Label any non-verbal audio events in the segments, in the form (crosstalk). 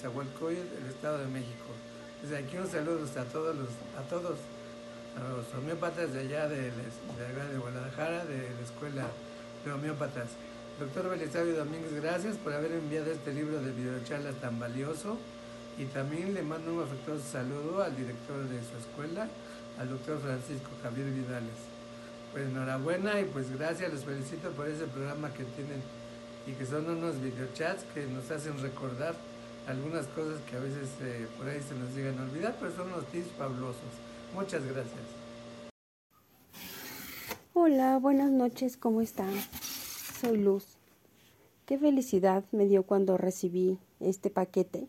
Nezahualcóyotl, el Estado de México. Desde aquí un saludo a todos, los, a todos, los homeópatas de allá de, de, de Guadalajara, de la Escuela de Homeópatas. Doctor Belisario Domínguez, gracias por haber enviado este libro de videocharlas tan valioso y también le mando un afectuoso saludo al director de su escuela, al doctor Francisco Javier Vidales. Pues enhorabuena y pues gracias, los felicito por ese programa que tienen y que son unos videochats que nos hacen recordar algunas cosas que a veces eh, por ahí se nos llegan a olvidar, pero son unos tips fabulosos. Muchas gracias. Hola, buenas noches, ¿cómo están? Soy Luz. Qué felicidad me dio cuando recibí este paquete.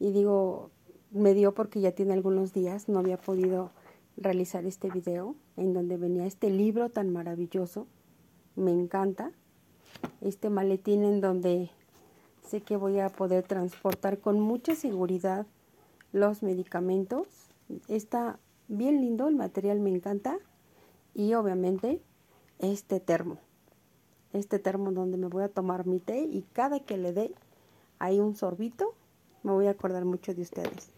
Y digo, me dio porque ya tiene algunos días, no había podido realizar este video en donde venía este libro tan maravilloso. Me encanta. Este maletín en donde sé que voy a poder transportar con mucha seguridad los medicamentos. Está bien lindo, el material me encanta. Y obviamente este termo este termo donde me voy a tomar mi té y cada que le dé ahí un sorbito, me voy a acordar mucho de ustedes.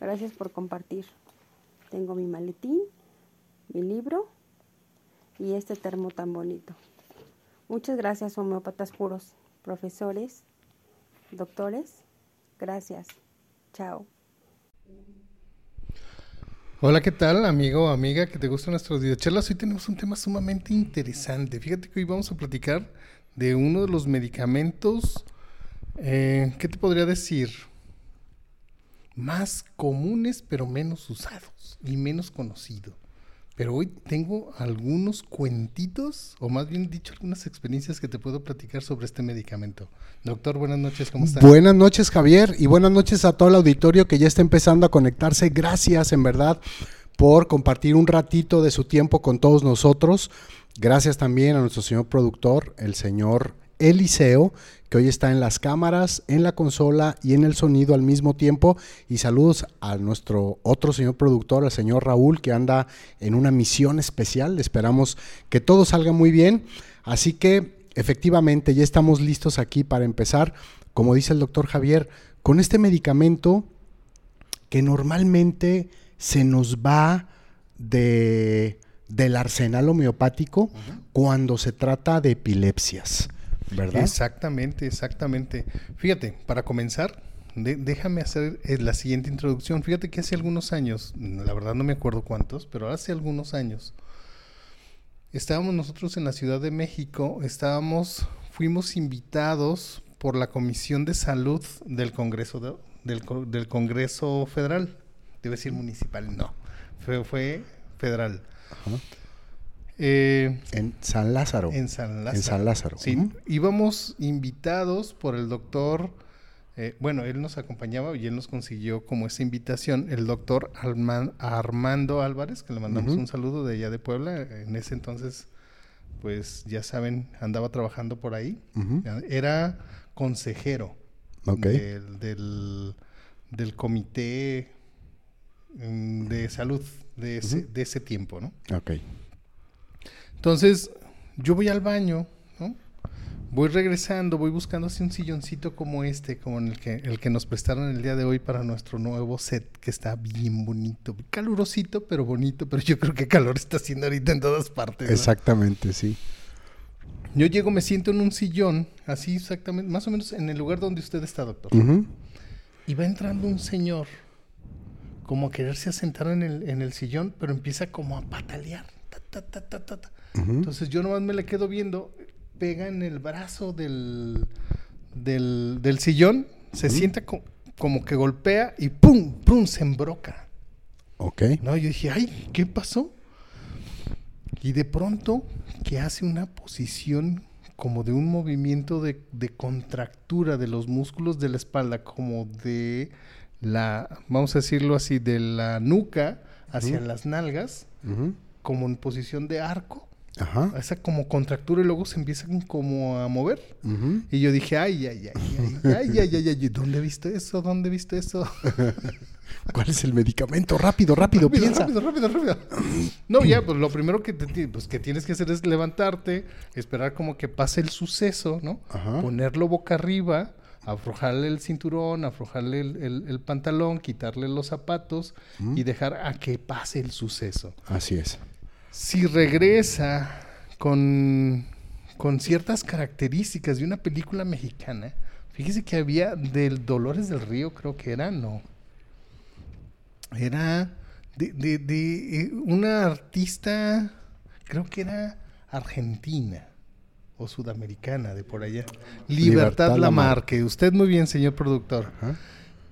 Gracias por compartir. Tengo mi maletín, mi libro y este termo tan bonito. Muchas gracias, homeópatas puros, profesores, doctores. Gracias. Chao. Hola, ¿qué tal, amigo o amiga que te gustan nuestros videocharlas? Hoy tenemos un tema sumamente interesante. Fíjate que hoy vamos a platicar de uno de los medicamentos, eh, ¿qué te podría decir? Más comunes pero menos usados y menos conocido. Pero hoy tengo algunos cuentitos, o más bien dicho, algunas experiencias que te puedo platicar sobre este medicamento. Doctor, buenas noches, ¿cómo estás? Buenas noches, Javier, y buenas noches a todo el auditorio que ya está empezando a conectarse. Gracias, en verdad, por compartir un ratito de su tiempo con todos nosotros. Gracias también a nuestro señor productor, el señor Eliseo, que hoy está en las cámaras, en la consola y en el sonido al mismo tiempo. Y saludos a nuestro otro señor productor, el señor Raúl, que anda en una misión especial. Esperamos que todo salga muy bien. Así que efectivamente ya estamos listos aquí para empezar, como dice el doctor Javier, con este medicamento que normalmente se nos va de, del arsenal homeopático cuando se trata de epilepsias. ¿Verdad? Exactamente, exactamente. Fíjate, para comenzar, déjame hacer eh, la siguiente introducción. Fíjate que hace algunos años, la verdad no me acuerdo cuántos, pero hace algunos años, estábamos nosotros en la Ciudad de México, estábamos, fuimos invitados por la Comisión de Salud del Congreso del, del, Congreso Federal. Debe decir municipal, no. Fue, fue federal. Ajá. Eh, en San Lázaro. En San Lázaro. En San Lázaro. Sí, íbamos invitados por el doctor, eh, bueno, él nos acompañaba y él nos consiguió como esa invitación, el doctor Armando Álvarez, que le mandamos un saludo de allá de Puebla, en ese entonces, pues ya saben, andaba trabajando por ahí, era consejero del, del, comité mm, de salud de ese, de ese tiempo, ¿no? Ok. Entonces, yo voy al baño, ¿no? Voy regresando, voy buscando así un silloncito como este, como el que, el que nos prestaron el día de hoy para nuestro nuevo set, que está bien bonito, calurosito, pero bonito, pero yo creo que calor está haciendo ahorita en todas partes. Exactamente, sí. Yo llego, me siento en un sillón, así exactamente, más o menos en el lugar donde usted está, doctor. Y va entrando un señor, como a quererse asentar en el, en el sillón, pero empieza como a patalear. Ta, ta, ta, entonces yo nomás me le quedo viendo, pega en el brazo del, del, sillón, se sienta como que golpea y ¡pum! ¡pum! se embroca. Ok. No, yo dije, ay, ¿qué pasó? Y de pronto que hace una posición como de un movimiento de, contractura de los músculos de la espalda, como de la, vamos a decirlo así, de la nuca hacia las nalgas, como en posición de arco. Ajá. Esa como contractura y luego se empiezan como a mover. Y yo dije, ay, ay, ay, ay, ay, ay, ay, ay, ¿dónde viste eso? ¿Dónde viste eso? (laughs) ¿Cuál es el medicamento? Rápido, rápido, piensa. Rápido, rápido, rápido. No, ya, pues lo primero que, pues, que tienes que hacer es levantarte, esperar como que pase el suceso, ¿no? Ponerlo boca arriba, aflojarle el cinturón, aflojarle el, el- el pantalón, quitarle los zapatos y dejar a que pase el suceso. Así es. Si regresa con, con ciertas características de una película mexicana, fíjese que había del Dolores del Río, creo que era, no. Era de, de- de, eh, una artista, creo que era argentina o sudamericana de por allá. Libertad Libertad Lamarque. Lamarque. Usted muy bien, señor productor Ajá.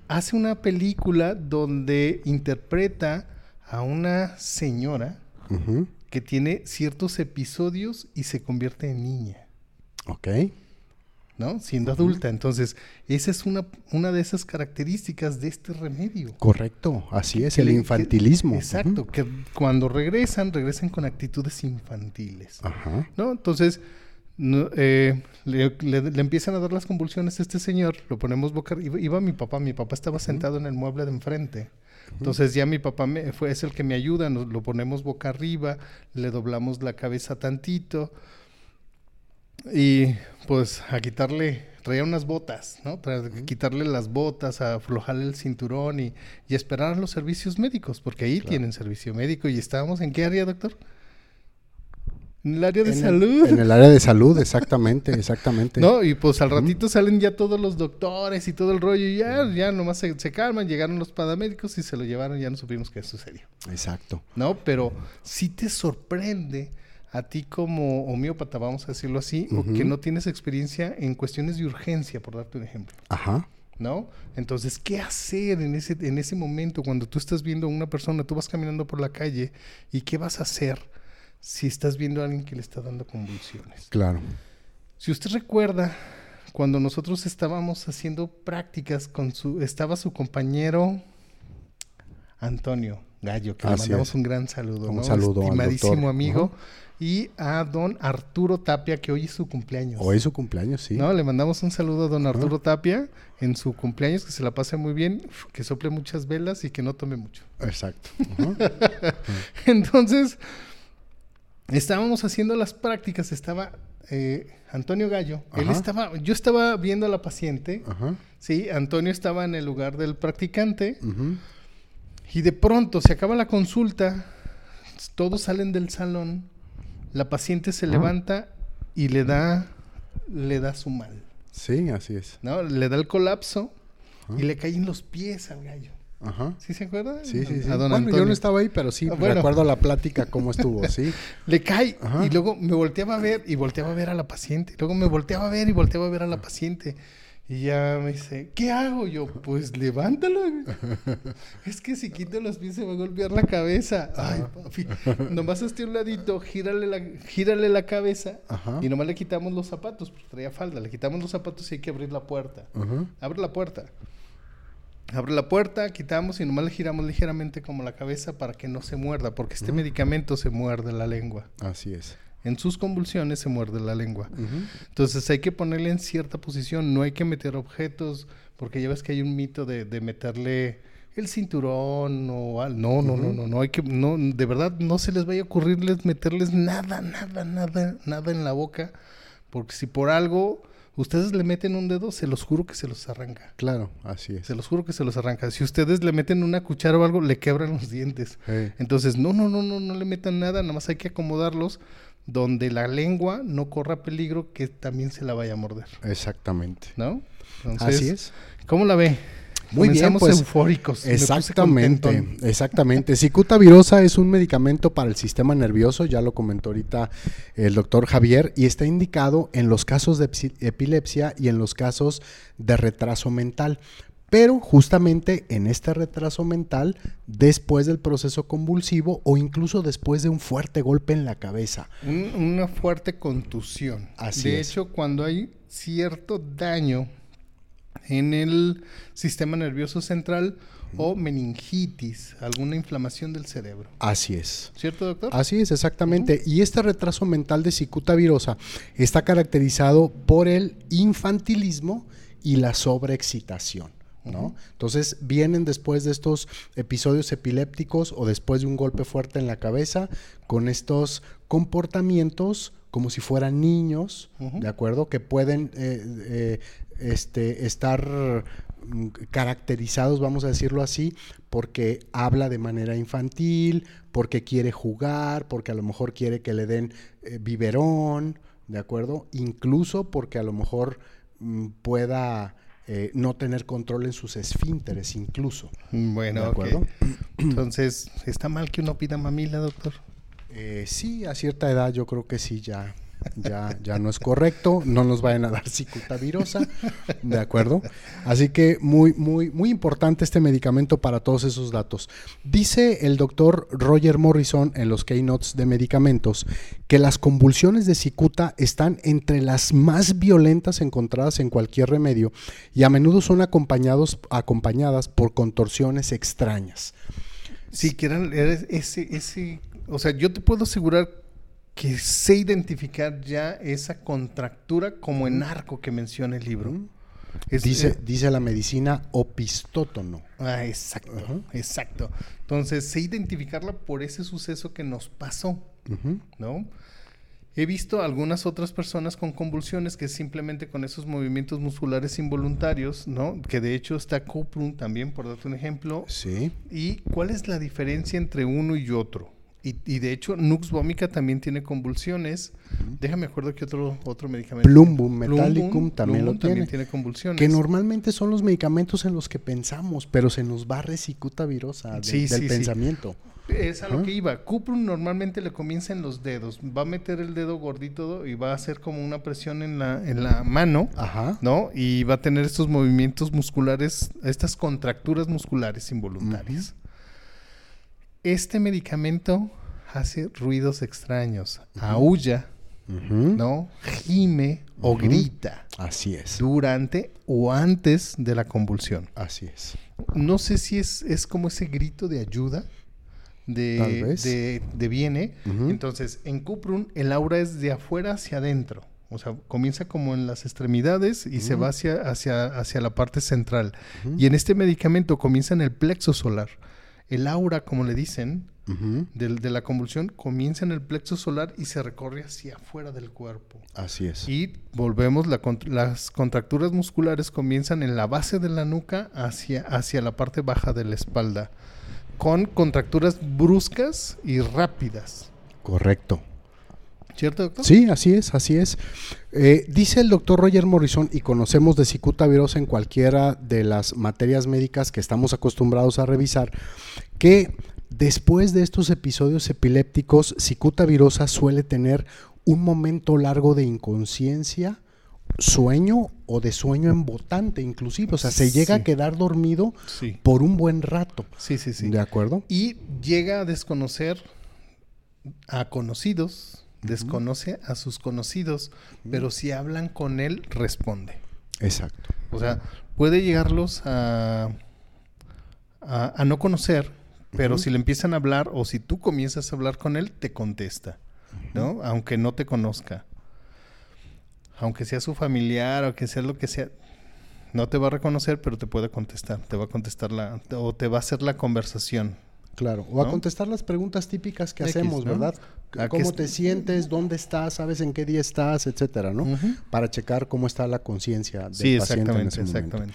hace una película donde interpreta a una señora Que tiene ciertos episodios y se convierte en niña, Ok. ¿no? Siendo adulta. Entonces, esa es una, una de esas características de este remedio. Correcto. Así es, Que el que- infantilismo. exacto, que cuando regresan, regresan con actitudes infantiles. Ajá. ¿No? Entonces, no, eh, le, le- le empiezan a dar las convulsiones a este señor, lo ponemos boca arriba. Iba mi papá, mi papá estaba sentado en el mueble de enfrente. Entonces ya mi papá me, fue, es el que me ayuda, nos lo ponemos boca arriba, le doblamos la cabeza tantito y pues a quitarle, traía unas botas, ¿no? Tra- quitarle las botas, a aflojarle el cinturón y, y esperar a los servicios médicos, porque ahí tienen servicio médico y estábamos en qué área, doctor? En el área de En el- salud. en el área de salud, exactamente, exactamente. No, y pues al ratito salen ya todos los doctores y todo el rollo y ya, ya nomás se, se calman, llegaron los paramédicos y se lo llevaron, ya no supimos qué sucedió. Exacto. ¿No? Pero sí te sorprende a ti como homeópata, vamos a decirlo así, o que no tienes experiencia en cuestiones de urgencia, por darte un ejemplo. Ajá. ¿No? Entonces, ¿qué hacer en ese, en ese momento cuando tú estás viendo a una persona, tú vas caminando por la calle y qué vas a hacer si estás viendo a alguien que le está dando convulsiones? Claro. Si usted recuerda, cuando nosotros estábamos haciendo prácticas con su, estaba su compañero Antonio Gallo, que le mandamos es. un gran saludo, Un ¿no? saludo al estimadísimo amigo, y a don Arturo Tapia, que hoy es su cumpleaños. Hoy es su cumpleaños, sí. No, le mandamos un saludo a don Arturo Tapia en su cumpleaños, que se la pase muy bien, que sople muchas velas y que no tome mucho. Exacto. (laughs) Entonces, estábamos haciendo las prácticas, estaba eh, Antonio Gallo, él estaba, yo estaba viendo a la paciente, Ajá. sí, Antonio estaba en el lugar del practicante y de pronto se acaba la consulta, todos salen del salón, la paciente se levanta y le da, le da su mal, Sí, así es. ¿no? Le da el colapso y le caen los pies al gallo. Ajá. ¿Sí se acuerda? Sí, sí, sí. A don Bueno, yo Antonio. no estaba ahí, pero sí Ah, bueno. recuerdo la plática cómo estuvo, sí. (laughs) Le cae Ajá. y luego me volteaba a ver y volteaba a ver a la paciente. Luego me volteaba a ver y volteaba a ver a la paciente. Y ya me dice, ¿qué hago yo? Pues levántalo. (laughs) es que si quito los pies se va a golpear la cabeza. Ay, papi. Nomás hazte un ladito, gírale la, gírale la cabeza Ajá. y nomás le quitamos los zapatos, porque traía falda. Le quitamos los zapatos y hay que abrir la puerta. Abre la puerta. Abre la puerta, quitamos y nomás le giramos ligeramente como la cabeza para que no se muerda, porque este medicamento se muerde la lengua. Así es. En sus convulsiones se muerde la lengua. Entonces hay que ponerle en cierta posición, no hay que meter objetos, porque ya ves que hay un mito de, de meterle el cinturón o al... No, no, no, no, no hay que... No, de verdad no se les vaya a ocurrirles meterles nada, nada, nada, nada en la boca, porque si por algo ustedes le meten un dedo, se los juro que se los arranca. Claro, así es. Se los juro que se los arranca. Si ustedes le meten una cuchara o algo, le quebran los dientes. Entonces, no, no, no, no, no le metan nada, nada más hay que acomodarlos donde la lengua no corra peligro que también se la vaya a morder, Exactamente. ¿no? Entonces, Así es. ¿Cómo la ve? Muy bien, pues, eufóricos. Exactamente, exactamente. Cicuta virosa es un medicamento para el sistema nervioso, ya lo comentó ahorita el doctor Javier, y está indicado en los casos de epsi- epilepsia y en los casos de retraso mental. Pero justamente en este retraso mental, después del proceso convulsivo o incluso después de un fuerte golpe en la cabeza. Un- una fuerte contusión. Así de es. hecho, cuando hay cierto daño en el sistema nervioso central o meningitis, alguna inflamación del cerebro. Así es. ¿Cierto, doctor? Así es, exactamente. Y este retraso mental de cicuta virosa está caracterizado por el infantilismo y la sobreexcitación. ¿no? Entonces vienen después de estos episodios epilépticos o después de un golpe fuerte en la cabeza con estos comportamientos como si fueran niños. ¿de acuerdo? Que pueden eh, eh, este, estar mm, caracterizados, vamos a decirlo así, porque habla de manera infantil, porque quiere jugar, porque a lo mejor quiere que le den eh, biberón, ¿de acuerdo? Incluso porque a lo mejor mm, pueda eh, no tener control en sus esfínteres, incluso. Bueno, ¿De acuerdo? (clears throat) (clears throat) Entonces, ¿está mal que uno pida mamila, doctor? Eh, sí, a cierta edad yo creo que sí, ya, ya, ya no es correcto, no nos vayan a dar cicuta virosa, ¿de acuerdo? Así que muy, muy, muy importante este medicamento para todos esos datos. Dice el doctor Roger Morrison en los keynotes de medicamentos que las convulsiones de cicuta están entre las más violentas encontradas en cualquier remedio y a menudo son acompañados, acompañadas por contorsiones extrañas. Sí, que eran, era ese, ese, o sea, yo te puedo asegurar que sé identificar ya esa contractura como en arco que menciona el libro. Es- Dice, eh, dice la medicina opistótono. ah, exacto, exacto. Entonces, sé identificarla por ese suceso que nos pasó. ¿no? He visto algunas otras personas con convulsiones que simplemente con esos movimientos musculares involuntarios, ¿no? Que de hecho está Coprum también, por darte un ejemplo, Sí. ¿Y cuál es la diferencia entre uno y otro? Y, y de hecho, Nux vomica también tiene convulsiones. Déjame acuerdo que otro, otro medicamento. Plumbum Plumbum, metallicum también Plumbum lo tiene. tiene convulsiones. Que normalmente son los medicamentos en los que pensamos, pero se nos va cicuta virosa del, Sí, del sí, sí. pensamiento. Es a lo que iba. Cuprum normalmente le comienza en los dedos. Va a meter el dedo gordito y va a hacer como una presión en la, en la mano, Ajá. ¿no? Y va a tener estos movimientos musculares, estas contracturas musculares involuntarias. Este medicamento hace ruidos extraños. Aúlla, Ujú. ¿no? Gime o grita Así es. durante o antes de la convulsión. Así es. No sé si es, es como ese grito de ayuda de, de, de viene. Entonces, en Cuprum el aura es de afuera hacia adentro. O sea, comienza como en las extremidades y se va hacia, hacia, hacia la parte central. Y en este medicamento comienza en el plexo solar. El aura, como le dicen, de la convulsión comienza en el plexo solar y se recorre hacia afuera del cuerpo. Así es. Y volvemos, la las contracturas musculares comienzan en la base de la nuca hacia, hacia la parte baja de la espalda, con contracturas bruscas y rápidas. Correcto. ¿Cierto, doctor? Sí, así es, así es. Eh, dice el doctor Roger Morrison, y conocemos de cicuta virosa en cualquiera de las materias médicas que estamos acostumbrados a revisar, que después de estos episodios epilépticos, cicuta virosa suele tener un momento largo de inconsciencia, sueño o de sueño embotante inclusive. O sea, se llega Sí. a quedar dormido Sí. por un buen rato. Sí, sí, sí. ¿De acuerdo? Y llega a desconocer a conocidos, desconoce a sus conocidos, pero si hablan con él, responde. Exacto. O sea, puede llegarlos a, a, a no conocer, pero si le empiezan a hablar o si tú comienzas a hablar con él, te contesta, ¿no? Aunque no te conozca. Aunque sea su familiar o que sea lo que sea, no te va a reconocer, pero te puede contestar. Te va a contestar la, o te va a hacer la conversación. Claro, o a contestar las preguntas típicas que X, hacemos, ¿no? ¿verdad? ¿A qué ¿Cómo te sientes? ¿Dónde estás? ¿Sabes en qué día estás? Etcétera, ¿no? Para checar cómo está la conciencia del Sí, paciente en exactamente, momento. exactamente.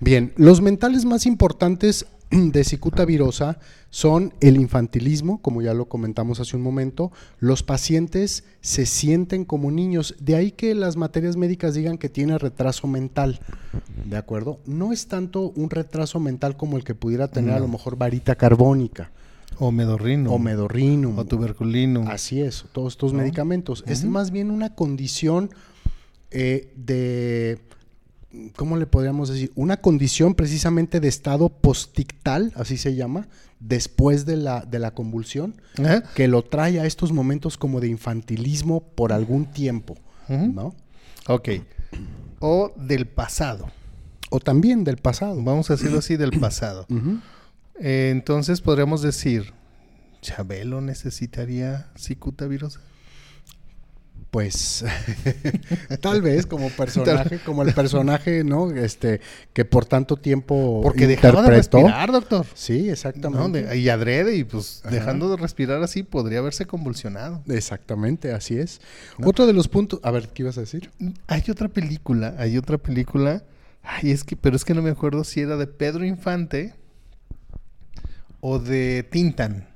Bien, los mentales más importantes (clears throat) de cicuta virosa son el infantilismo, como ya lo comentamos hace un momento. Los pacientes se sienten como niños, de ahí que las materias médicas digan que tiene retraso mental, ¿de acuerdo? No es tanto un retraso mental como el que pudiera tener a lo mejor varita carbónica O medorrino. o medorrinum. O tuberculino. Así es, todos estos ¿No? medicamentos. Es más bien una condición eh, de, ¿cómo le podríamos decir? Una condición precisamente de estado postictal, así se llama, después de la, de la convulsión, que lo trae a estos momentos como de infantilismo por algún tiempo. ¿no? Ok. O del pasado. O también del pasado. Vamos a decirlo así, del pasado. Eh, entonces podríamos decir, ¿Chabelo necesitaría cicuta virosa? Pues (laughs) tal (laughs) vez como personaje, como el personaje, ¿no? Este que por tanto tiempo Porque dejaba de interpretó. respirar, doctor. Sí, ¿no? exactamente. De- y adrede, y pues Ajá. dejando de respirar así, podría haberse convulsionado. Exactamente, así es. Otro de los puntos, a ver, ¿qué ibas a decir? Hay otra película, hay otra película. Ay, es que, pero es que no me acuerdo si era de Pedro Infante o de Tintan.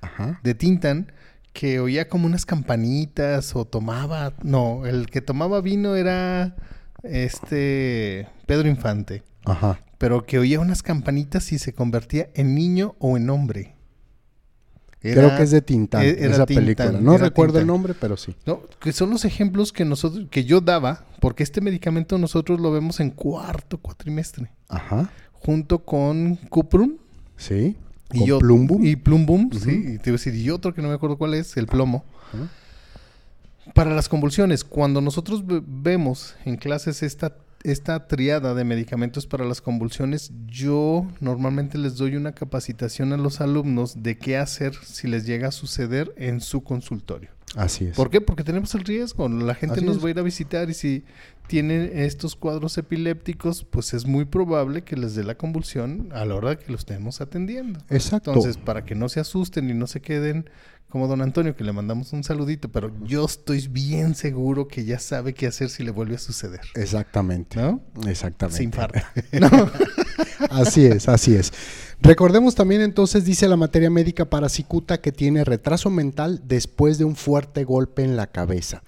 Ajá. De Tintan, que oía como unas campanitas o tomaba. No, el que tomaba vino era este Pedro Infante. Ajá. Pero que oía unas campanitas y se convertía en niño o en hombre. Creo que es de Tintán, e- era esa película. No recuerdo el nombre, pero sí. No, que son los ejemplos que nosotros, que yo daba, porque este medicamento nosotros lo vemos en cuarto cuatrimestre, Ajá. junto con Cuprum Sí. y yo Plumbum. y Plumbum, Ujú. sí, y te iba a decir, y otro que no me acuerdo cuál es, el plomo. Para las convulsiones, cuando nosotros ve- vemos en clases esta, esta triada de medicamentos para las convulsiones, yo normalmente les doy una capacitación a los alumnos de qué hacer si les llega a suceder en su consultorio. Así es. ¿Por qué? Porque tenemos el riesgo. La gente Así nos es. va a ir a visitar y si tienen estos cuadros epilépticos, pues es muy probable que les dé la convulsión a la hora que lo estemos atendiendo. Exacto. Entonces, para que no se asusten y no se queden como don Antonio, que le mandamos un saludito, pero yo estoy bien seguro que ya sabe qué hacer si le vuelve a suceder. Exactamente. ¿No? Exactamente. Se infarta. (laughs) Así es, así es. Recordemos también entonces, dice la materia médica para cicuta que tiene retraso mental después de un fuerte golpe en la cabeza.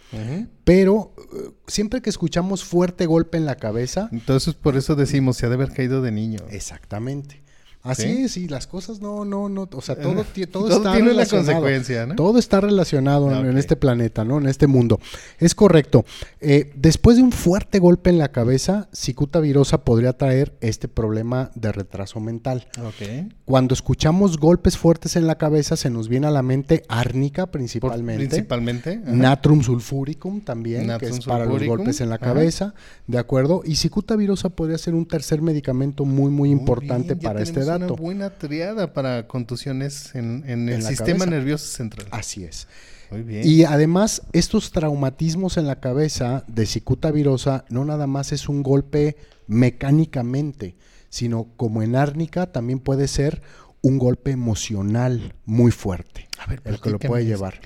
Pero eh, siempre que escuchamos fuerte golpe en la cabeza, Entonces, por eso decimos, se ha de haber caído de niño. exactamente. Así ¿Sí? y las cosas no, no, no, o sea, todo, (laughs) todo, Todo está tiene relacionado. consecuencia, ¿no? Todo está relacionado en, este planeta, ¿no? En este mundo. Es correcto. Eh, después de un fuerte golpe en la cabeza, cicuta virosa podría traer este problema de retraso mental. Ok. Cuando escuchamos golpes fuertes en la cabeza, se nos viene a la mente árnica principalmente. principalmente. ajá. Natrum sulfuricum también, que es para los golpes en la ajá. cabeza, ¿de acuerdo? Y cicuta virosa podría ser un tercer medicamento muy, muy Muy importante bien, para este tenemos dato. Una buena triada para contusiones en, en el sistema cabeza. nervioso central. Así es. Muy bien. Y además, estos traumatismos en la cabeza de cicuta virosa no nada más es un golpe mecánicamente, sino como en árnica también puede ser un golpe emocional muy fuerte. A ver, el que lo puede llevar.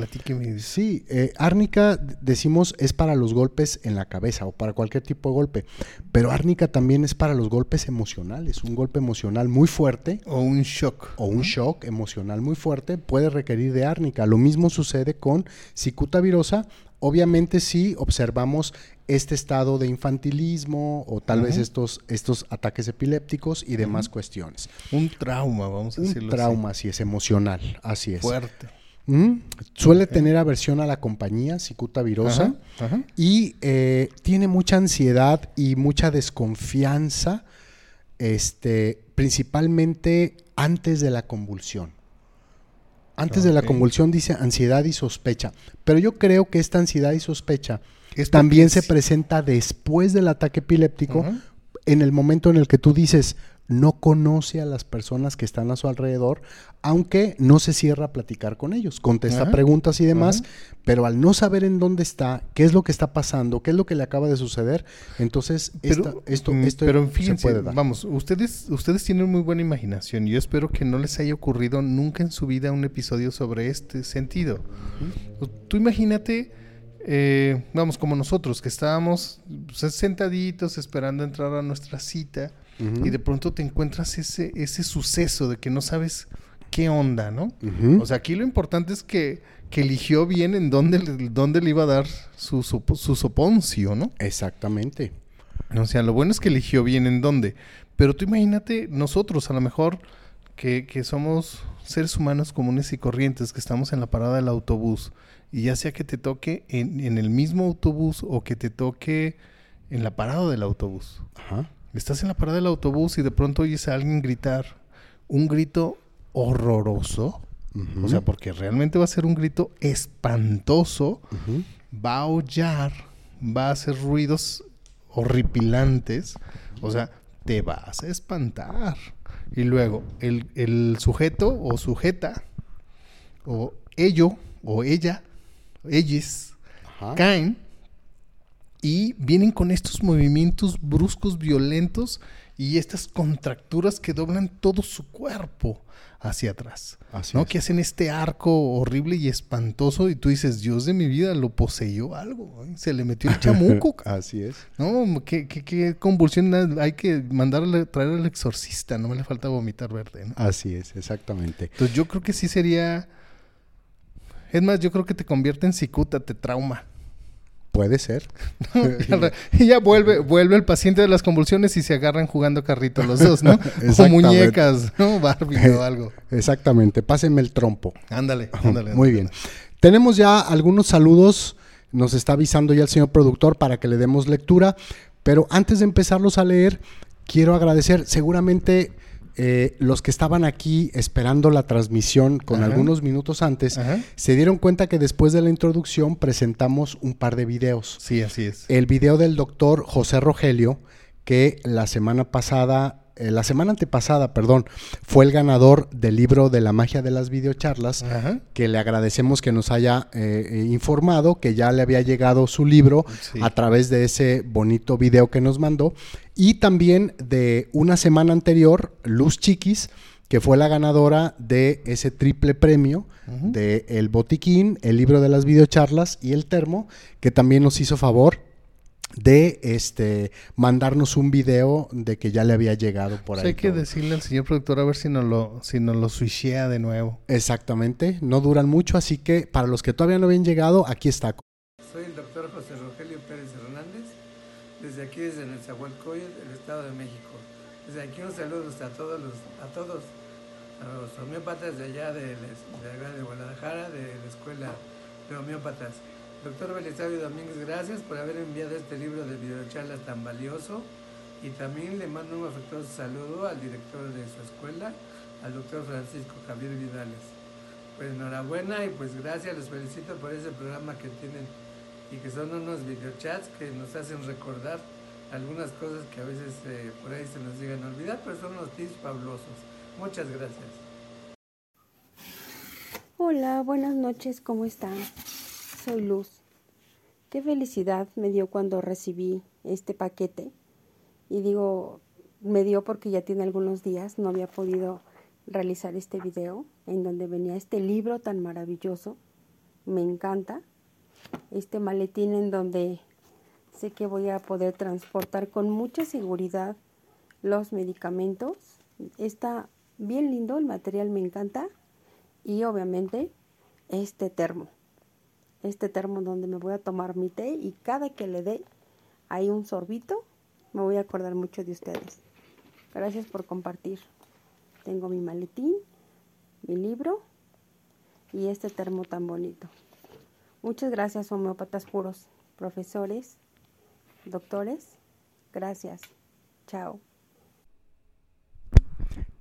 Sí, eh, árnica, decimos, es para los golpes en la cabeza o para cualquier tipo de golpe, pero árnica también es para los golpes emocionales. Un golpe emocional muy fuerte O un shock. o un shock emocional muy fuerte puede requerir de árnica. Lo mismo sucede con cicuta virosa. Obviamente si observamos este estado de infantilismo o tal vez estos, estos ataques epilépticos y demás cuestiones. Un trauma, vamos a Un decirlo trauma, así es, emocional, así así. es. Fuerte. Mm, Suele tener aversión a la compañía, cicuta virosa, Ajá, ajá. y eh, tiene mucha ansiedad y mucha desconfianza, este, principalmente antes de la convulsión. Antes de la convulsión dice ansiedad y sospecha, pero yo creo que esta ansiedad y sospecha Es también se presenta después del ataque epiléptico, en el momento en el que tú dices no conoce a las personas que están a su alrededor, aunque no se cierra a platicar con ellos, contesta Ajá. preguntas y demás, Ajá. pero al no saber en dónde está, qué es lo que está pasando, qué es lo que le acaba de suceder, entonces esta- Pero, esto, mm, esto pero se puede dar. vamos, ustedes, ustedes tienen muy buena imaginación y yo espero que no les haya ocurrido nunca en su vida un episodio sobre este sentido. Tú imagínate, eh, vamos, como nosotros, que estábamos pues, sentaditos esperando entrar a nuestra cita Y de pronto te encuentras ese, ese suceso de que no sabes qué onda, ¿no? Ujú. O sea, aquí lo importante es que, que eligió bien en dónde, le- dónde le iba a dar su, sopo- su soponcio, ¿no? Exactamente. O sea, lo bueno es que eligió bien en dónde. Pero tú imagínate nosotros, a lo mejor, que, que somos seres humanos comunes y corrientes, que estamos en la parada del autobús, y ya sea que te toque en, en el mismo autobús o que te toque en la parada del autobús. Ajá. Estás en la parada del autobús y de pronto oyes a alguien gritar un grito horroroso. O sea, porque realmente va a ser un grito espantoso va a aullar, va a hacer ruidos horripilantes, o sea, te vas a espantar. Y luego, el, el sujeto o sujeta, o ello, o ella, ellos, caen y vienen con estos movimientos bruscos, violentos y estas contracturas que doblan todo su cuerpo hacia atrás. Así ¿no? es. Que hacen este arco horrible y espantoso y tú dices, Dios de mi vida, lo poseyó algo. ¿eh? Se le metió el chamuco. (laughs) Así es. no, ¿qué, qué, qué convulsión? Hay que mandarle, traer al exorcista. No me le falta vomitar verde. ¿no? Así es, exactamente. Entonces yo creo que sí sería... Es más, yo creo que te convierte en cicuta, te trauma. Puede ser. (laughs) y ya vuelve, vuelve el paciente de las convulsiones y se agarran jugando carrito los dos, ¿no? (laughs) o muñecas, ¿no? Barbie o algo. (laughs) Exactamente. Pásenme el trompo. Ándale, ándale. Muy bien. Tenemos ya algunos saludos. Nos está avisando ya el señor productor para que le demos lectura. Pero antes de empezarlos a leer, quiero agradecer. Seguramente eh, los que estaban aquí esperando la transmisión con Ajá. algunos minutos antes, Ajá. se dieron cuenta que después de la introducción presentamos un par de videos. Sí, así es. El video del doctor José Rogelio, que la semana pasada, eh, la semana antepasada, perdón, fue el ganador del libro de la magia de las videocharlas, Ajá. que le agradecemos que nos haya eh, eh, informado que ya le había llegado su libro Sí. a través de ese bonito video que nos mandó. Y también de una semana anterior, Luz Chiquis, que fue la ganadora de ese triple premio de el botiquín, el libro de las videocharlas y el termo, que también nos hizo favor de este mandarnos un video de que ya le había llegado por Pues ahí. hay que todo. decirle al señor productor a ver si nos lo, si nos lo switchea de nuevo. Exactamente, no duran mucho, así que para los que todavía no habían llegado, aquí está. Soy el doctor José Rogelio Pérez Hernández, desde aquí, desde Nezahualcóyotl, el Estado de México. Desde aquí un saludo a todos, los, a todos, a los homeópatas de allá de, de, de Guadalajara, de la Escuela de Homeópatas. Doctor Belisario Domínguez, gracias por haber enviado este libro de videocharlas tan valioso y también le mando un afectuoso saludo al director de su escuela, al doctor Francisco Javier Vidales. Pues enhorabuena y pues gracias, los felicito por ese programa que tienen y que son unos videochats que nos hacen recordar algunas cosas que a veces eh, por ahí se nos llegan a olvidar, pero son unos tips fabulosos. Muchas gracias. Hola, buenas noches, ¿cómo están? Soy Luz. Qué felicidad me dio cuando recibí este paquete. Y digo, me dio porque ya tiene algunos días, no había podido realizar este video en donde venía este libro tan maravilloso. Me encanta. Este maletín en donde sé que voy a poder transportar con mucha seguridad los medicamentos. Está bien lindo, el material me encanta y obviamente este termo. Este termo donde me voy a tomar mi té y cada que le dé ahí un sorbito, me voy a acordar mucho de ustedes. Gracias por compartir. Tengo mi maletín, mi libro y este termo tan bonito. Muchas gracias, homeópatas puros, profesores, doctores. Gracias. Chao.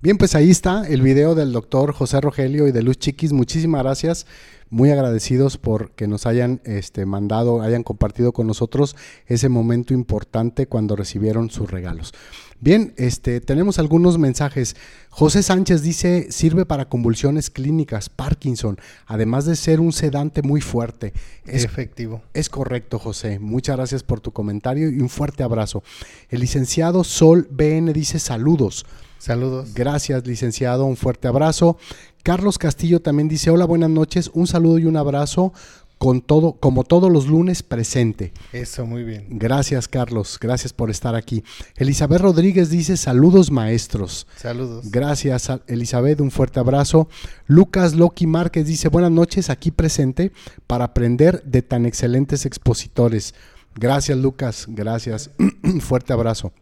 Bien, pues ahí está el video del doctor José Rogelio y de Luz Chiquis. Muchísimas gracias. Muy agradecidos por que nos hayan este, mandado, hayan compartido con nosotros ese momento importante cuando recibieron sus regalos. Bien, este, tenemos algunos mensajes. José Sánchez dice, sirve para convulsiones clínicas, Parkinson, además de ser un sedante muy fuerte. Es Efectivo. es correcto, José. Muchas gracias por tu comentario y un fuerte abrazo. El licenciado Sol BN dice saludos. Saludos. Gracias, licenciado. Un fuerte abrazo. Carlos Castillo también dice hola, buenas noches. Un saludo y un abrazo con todo, como todos los lunes presente. Eso, muy bien. Gracias, Carlos. Gracias por estar aquí. Elizabeth Rodríguez dice saludos, maestros. Saludos. Gracias, Elizabeth, un fuerte abrazo. Lucas Loki Márquez dice, buenas noches, aquí presente para aprender de tan excelentes expositores. Gracias, Lucas, gracias. (clears throat) fuerte abrazo.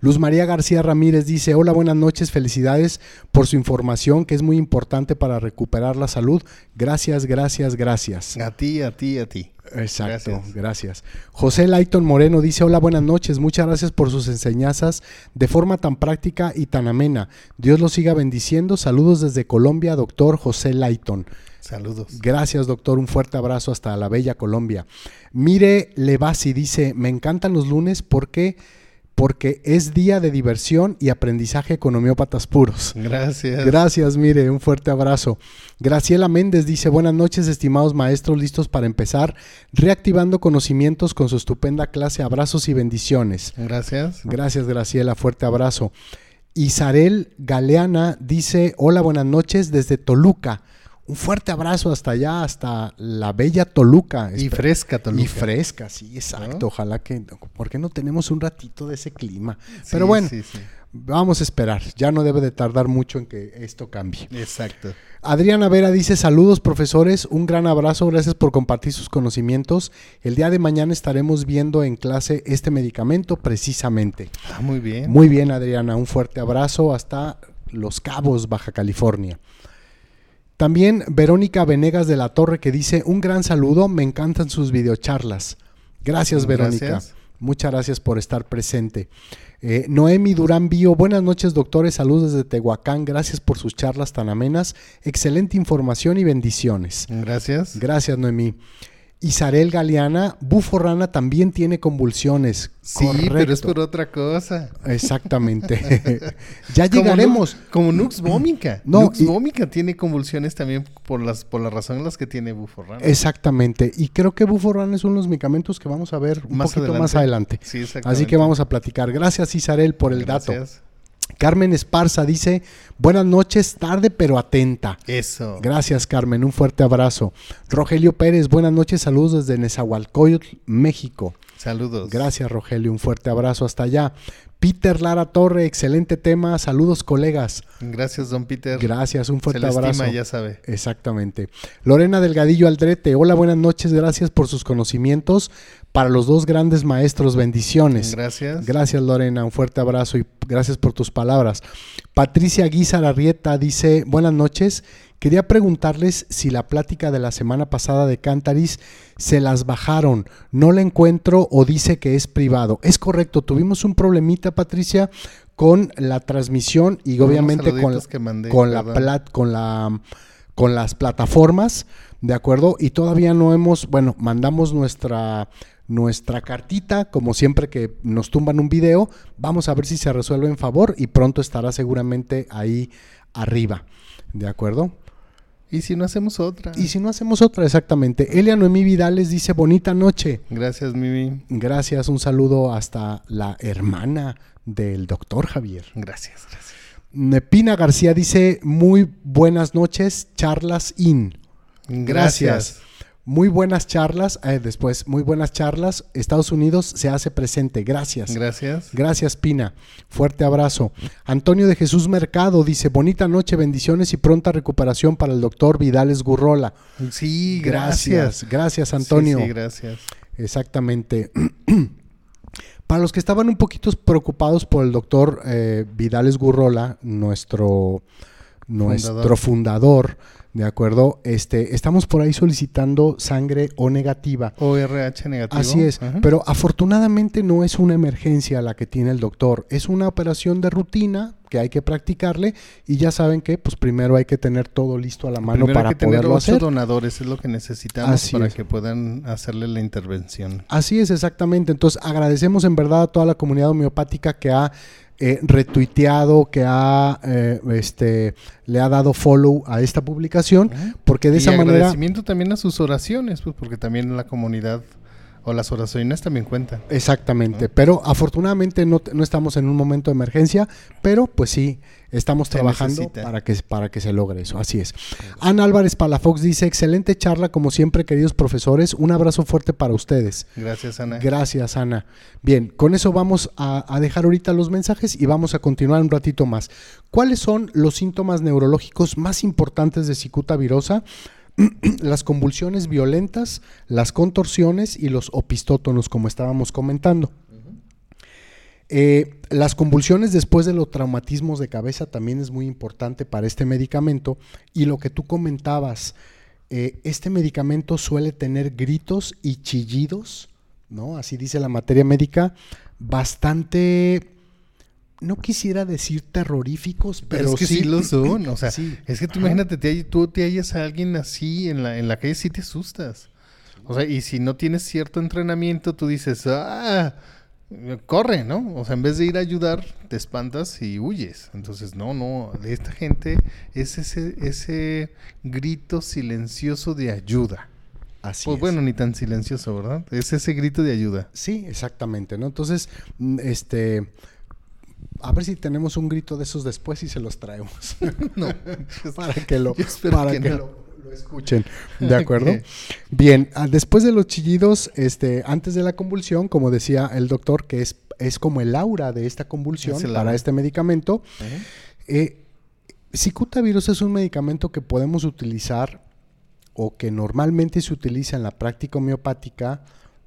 Luz María García Ramírez dice, hola, buenas noches, felicidades por su información que es muy importante para recuperar la salud. Gracias, gracias, gracias. A ti, a ti, a ti. Exacto, Gracias. gracias. José Layton Moreno dice, hola, buenas noches, muchas gracias por sus enseñanzas de forma tan práctica y tan amena. Dios los siga bendiciendo. Saludos desde Colombia, doctor José Layton. Saludos. Gracias, doctor. Un fuerte abrazo hasta la bella Colombia. Mire Levasi dice, me encantan los lunes porque porque es día de diversión y aprendizaje con homeópatas puros. Gracias. Gracias, mire, un fuerte abrazo. Graciela Méndez dice, buenas noches, estimados maestros, listos para empezar, reactivando conocimientos con su estupenda clase. Abrazos y bendiciones. Gracias. Gracias, Graciela, fuerte abrazo. Isarel Galeana dice, hola, buenas noches desde Toluca. Un fuerte abrazo hasta allá, hasta la bella Toluca. Y fresca Toluca. Y fresca, sí, exacto. ¿No? Ojalá que, ¿por qué no tenemos un ratito de ese clima? Sí, Pero bueno, sí, sí. vamos a esperar. Ya no debe de tardar mucho en que esto cambie. Exacto. Adriana Vera dice, saludos profesores, un gran abrazo, gracias por compartir sus conocimientos. El día de mañana estaremos viendo en clase este medicamento precisamente. Ah, muy bien. Muy bien, Adriana, un fuerte abrazo hasta Los Cabos, Baja California. También Verónica Venegas de la Torre que dice, un gran saludo, me encantan sus videocharlas. Gracias, Verónica. Gracias. Muchas gracias por estar presente. Eh, Noemi Durán Bío, buenas noches doctores, saludos desde Tehuacán, gracias por sus charlas tan amenas, excelente información y bendiciones. Gracias. Gracias, Noemí. Isarel Galeana, Bufo Rana también tiene convulsiones. Sí, pero es por otra cosa. Exactamente. (laughs) (laughs) ya llegaremos. Como Nux Vomica. No, Nux Vomica tiene convulsiones también por las por la razón en las que tiene Buforrana. Exactamente. Y creo que Bufo Rana es uno de los medicamentos que vamos a ver un Más poquito adelante. más adelante. Sí, exactamente. Así que vamos a platicar. Gracias, Isarel, por el dato. Carmen Esparza dice, buenas noches, tarde pero atenta. Eso. Gracias, Carmen. Un fuerte abrazo. Rogelio Pérez, buenas noches. Saludos desde Nezahualcóyotl, México. Saludos. Gracias, Rogelio. Un fuerte abrazo hasta allá. Peter Lara Torre, excelente tema. Saludos, colegas. Gracias, don Peter. Gracias, un Se fuerte le abrazo. estima, ya sabe. Exactamente. Lorena Delgadillo Aldrete, hola, buenas noches. Gracias por sus conocimientos. Para los dos grandes maestros, bendiciones. Gracias. Gracias Lorena, un fuerte abrazo y gracias por tus palabras. Patricia Guizar Arrieta dice, buenas noches, quería preguntarles si la plática de la semana pasada de Cantaris se las bajaron, no la encuentro o dice que es privado. Es correcto, tuvimos un problemita Patricia con la transmisión y obviamente con, saluditos que mandé, con la plat- con la con las plataformas, ¿de acuerdo? Y todavía no hemos, bueno, mandamos nuestra nuestra cartita, como siempre que nos tumban un video, vamos a ver si se resuelve en favor y pronto estará seguramente ahí arriba, ¿de acuerdo? Y si no hacemos otra. Y si no hacemos otra, exactamente. Elia Noemí Vidales dice, bonita noche. Gracias, Mimi. Gracias, un saludo hasta la hermana del doctor Javier. Gracias, gracias. Nepina García dice, muy buenas noches, charlas in. Gracias. Muy buenas charlas, eh, después, muy buenas charlas. Estados Unidos se hace presente. Gracias. Gracias. Gracias, Pina. Fuerte abrazo. Antonio de Jesús Mercado dice, bonita noche, bendiciones y pronta recuperación para el doctor Vidales Gurrola. Sí, gracias. Gracias, gracias, Antonio. Sí, sí, gracias. Exactamente. (clears throat) Para los que estaban un poquito preocupados por el doctor eh, Vidales Gurrola, nuestro, nuestro fundador, ¿de acuerdo? Este, estamos por ahí solicitando sangre O negativa. O RH negativo. Así es, Ajá. pero afortunadamente no es una emergencia la que tiene el doctor, es una operación de rutina que hay que practicarle y ya saben que pues primero hay que tener todo listo a la mano Primero para hay que tener poderlo ocho hacer. donadores, es lo que necesitamos Así para es. que puedan hacerle la intervención. Así es, exactamente. Entonces, agradecemos en verdad a toda la comunidad homeopática que ha eh, retuiteado, que ha eh, este, le ha dado follow a esta publicación, porque de y esa manera. agradecimiento también a sus oraciones, pues porque también la comunidad o las oraciones también cuentan. Exactamente, ¿no? pero afortunadamente no, no estamos en un momento de emergencia, pero pues sí, estamos trabajando para que, para que se logre eso, así es. Ana Álvarez Palafox dice, excelente charla como siempre queridos profesores, un abrazo fuerte para ustedes. Gracias, Ana. Gracias, Ana. Bien, con eso vamos a, a dejar ahorita los mensajes y vamos a continuar un ratito más. ¿Cuáles son los síntomas neurológicos más importantes de cicuta virosa? (clears throat) las convulsiones violentas, las contorsiones y los opistótonos, como estábamos comentando. Eh, las convulsiones después de los traumatismos de cabeza también es muy importante para este medicamento. Y lo que tú comentabas, eh, este medicamento suele tener gritos y chillidos, ¿no? Así dice la materia médica, bastante, no quisiera decir terroríficos, pero, Pero, es que sí, sí, lo son. (clears throat) O sea, Sí. es que tú imagínate, te tú te hallas a alguien así en la, en la calle, sí te asustas. O sea, y si no tienes cierto entrenamiento, tú dices, ah, corre, ¿no? O sea, en vez de ir a ayudar, te espantas y huyes. Entonces, no, no, esta gente es ese, ese grito silencioso de ayuda. Así Pues es. bueno, ni tan silencioso, ¿verdad? Es ese grito de ayuda. Sí, exactamente, ¿no? Entonces, mm, este, a ver si tenemos un grito de esos después y se los traemos. (laughs) No. (laughs) para que lo, para que que no. lo, lo escuchen. ¿De acuerdo? (laughs) Bien, ah, después de los chillidos, este, antes de la convulsión, como decía el doctor, que es, es como el aura de esta convulsión Es para este medicamento, eh, Cicutavirus es un medicamento que podemos utilizar o que normalmente se utiliza en la práctica homeopática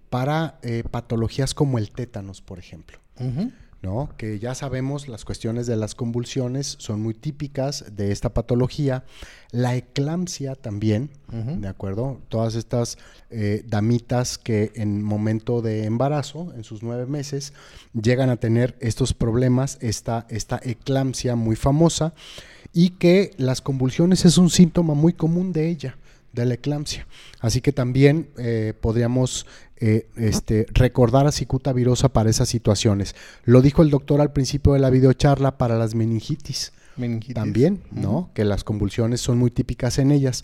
para eh, patologías como el tétanos, por ejemplo. ¿No? Que ya sabemos las cuestiones de las convulsiones son muy típicas de esta patología. La eclampsia también. ¿de acuerdo? Todas estas eh, damitas que en momento de embarazo, en sus nueve meses, llegan a tener estos problemas, esta, esta eclampsia muy famosa, y que las convulsiones es un síntoma muy común de ella de la eclampsia. Así que también eh, podríamos eh, este, recordar a cicuta virosa para esas situaciones. Lo dijo el doctor al principio de la videocharla para las meningitis. Meningitis. También. ¿no? Que las convulsiones son muy típicas en ellas.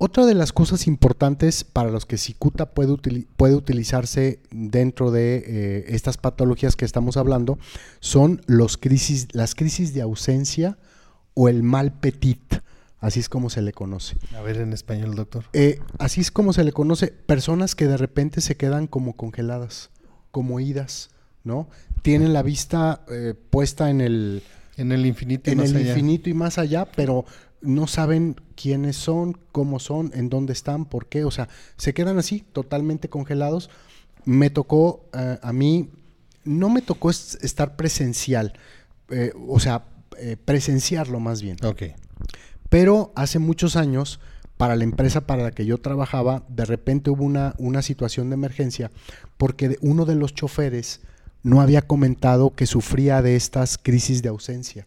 Otra de las cosas importantes para los que cicuta puede, puede utilizarse dentro de eh, estas patologías que estamos hablando son los crisis, las crisis de ausencia o el mal petit, así es como se le conoce. A ver en español, doctor. Eh, así es como se le conoce, personas que de repente se quedan como congeladas, como idas, ¿no? Tienen la vista eh, puesta en el, En el infinito y en más el allá. infinito y más allá, pero no saben quiénes son, cómo son, en dónde están, por qué, o sea, se quedan así, totalmente congelados. Me tocó eh, a mí, no me tocó es- estar presencial, eh, o sea, eh, presenciarlo más bien. Ok. Pero hace muchos años, para la empresa para la que yo trabajaba, de repente hubo una, una situación de emergencia porque uno de los choferes no había comentado que sufría de estas crisis de ausencia.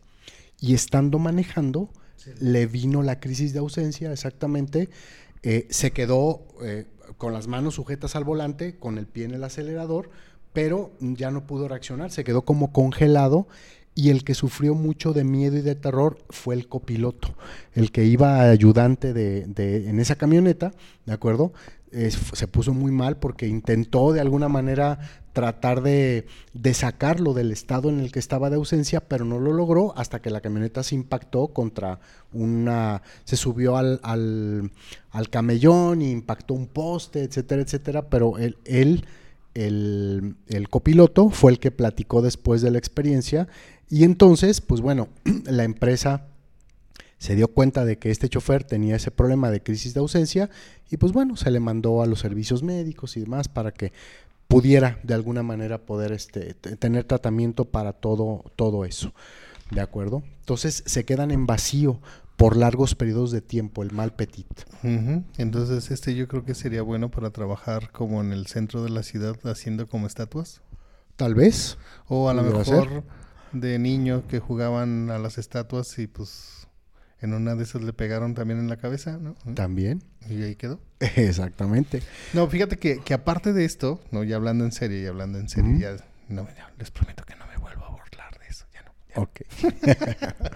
Y estando manejando, le vino la crisis de ausencia, exactamente. eh, se quedó eh, con las manos sujetas al volante, con el pie en el acelerador, pero ya no pudo reaccionar, se quedó como congelado y el que sufrió mucho de miedo y de terror fue el copiloto, el que iba ayudante de, de- en esa camioneta, ¿de acuerdo? Es- se puso muy mal porque intentó de alguna manera tratar de, de sacarlo del estado en el que estaba de ausencia, pero no lo logró hasta que la camioneta se impactó contra una, se subió al, al, al camellón y impactó un poste, etcétera, etcétera, pero él, él el, el copiloto fue el que platicó después de la experiencia y entonces, pues bueno, (clears throat) la empresa se dio cuenta de que este chofer tenía ese problema de crisis de ausencia y pues bueno, se le mandó a los servicios médicos y demás para que pudiera de alguna manera poder este, tener tratamiento para todo, todo eso. ¿De acuerdo? Entonces se quedan en vacío por largos periodos de tiempo, el mal petit. Entonces, este yo creo que sería bueno para trabajar como en el centro de la ciudad haciendo como estatuas. Tal vez. O a lo mejor. De niño que jugaban a las estatuas y pues en una de esas le pegaron también en la cabeza, ¿no? También. Y ahí quedó. (laughs) Exactamente. No, fíjate que, que aparte de esto, no, ya hablando en serio y hablando en serio, ya, no, ya les prometo que no me vuelvo a burlar de eso, ya no. ya Ok. (laughs)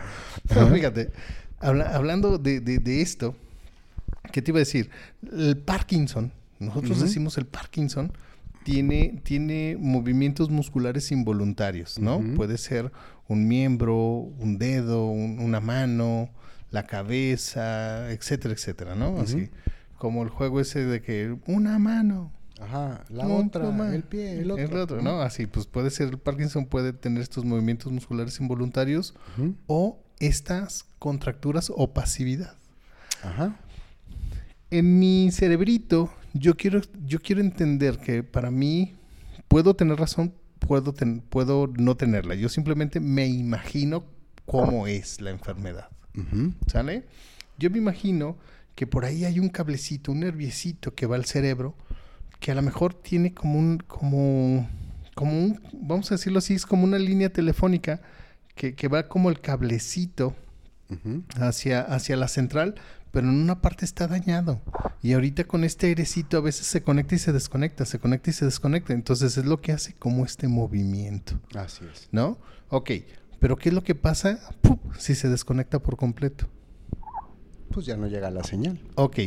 (laughs) No, Ajá. fíjate, habla- hablando de, de- de esto, ¿qué te iba a decir? El Parkinson, nosotros decimos el Parkinson, tiene, tiene movimientos musculares involuntarios, ¿no? Puede ser un miembro, un dedo, un- una mano, la cabeza, etcétera, etcétera, ¿no? Así como el juego ese de que una mano, Ajá. La otra, el pie, el otro. ¿no? Así, pues puede ser, el Parkinson puede tener estos movimientos musculares involuntarios o estas contracturas o pasividad. Ajá. En mi cerebrito, yo quiero, yo quiero entender que para mí puedo tener razón, puedo, ten- puedo no tenerla. Yo simplemente me imagino cómo es la enfermedad. ¿Sale? Yo me imagino que por ahí hay un cablecito, un nerviecito que va al cerebro, que a lo mejor tiene como un, como, como un, vamos a decirlo así, es como una línea telefónica que, que va como el cablecito hacia, hacia la central, pero en una parte está dañado. Y ahorita con este airecito a veces se conecta y se desconecta, se conecta y se desconecta. Entonces es lo que hace como este movimiento, Así es. ¿no? Ok, pero ¿qué es lo que pasa ¡Pum! si se desconecta por completo? Pues ya no llega la señal. Ok,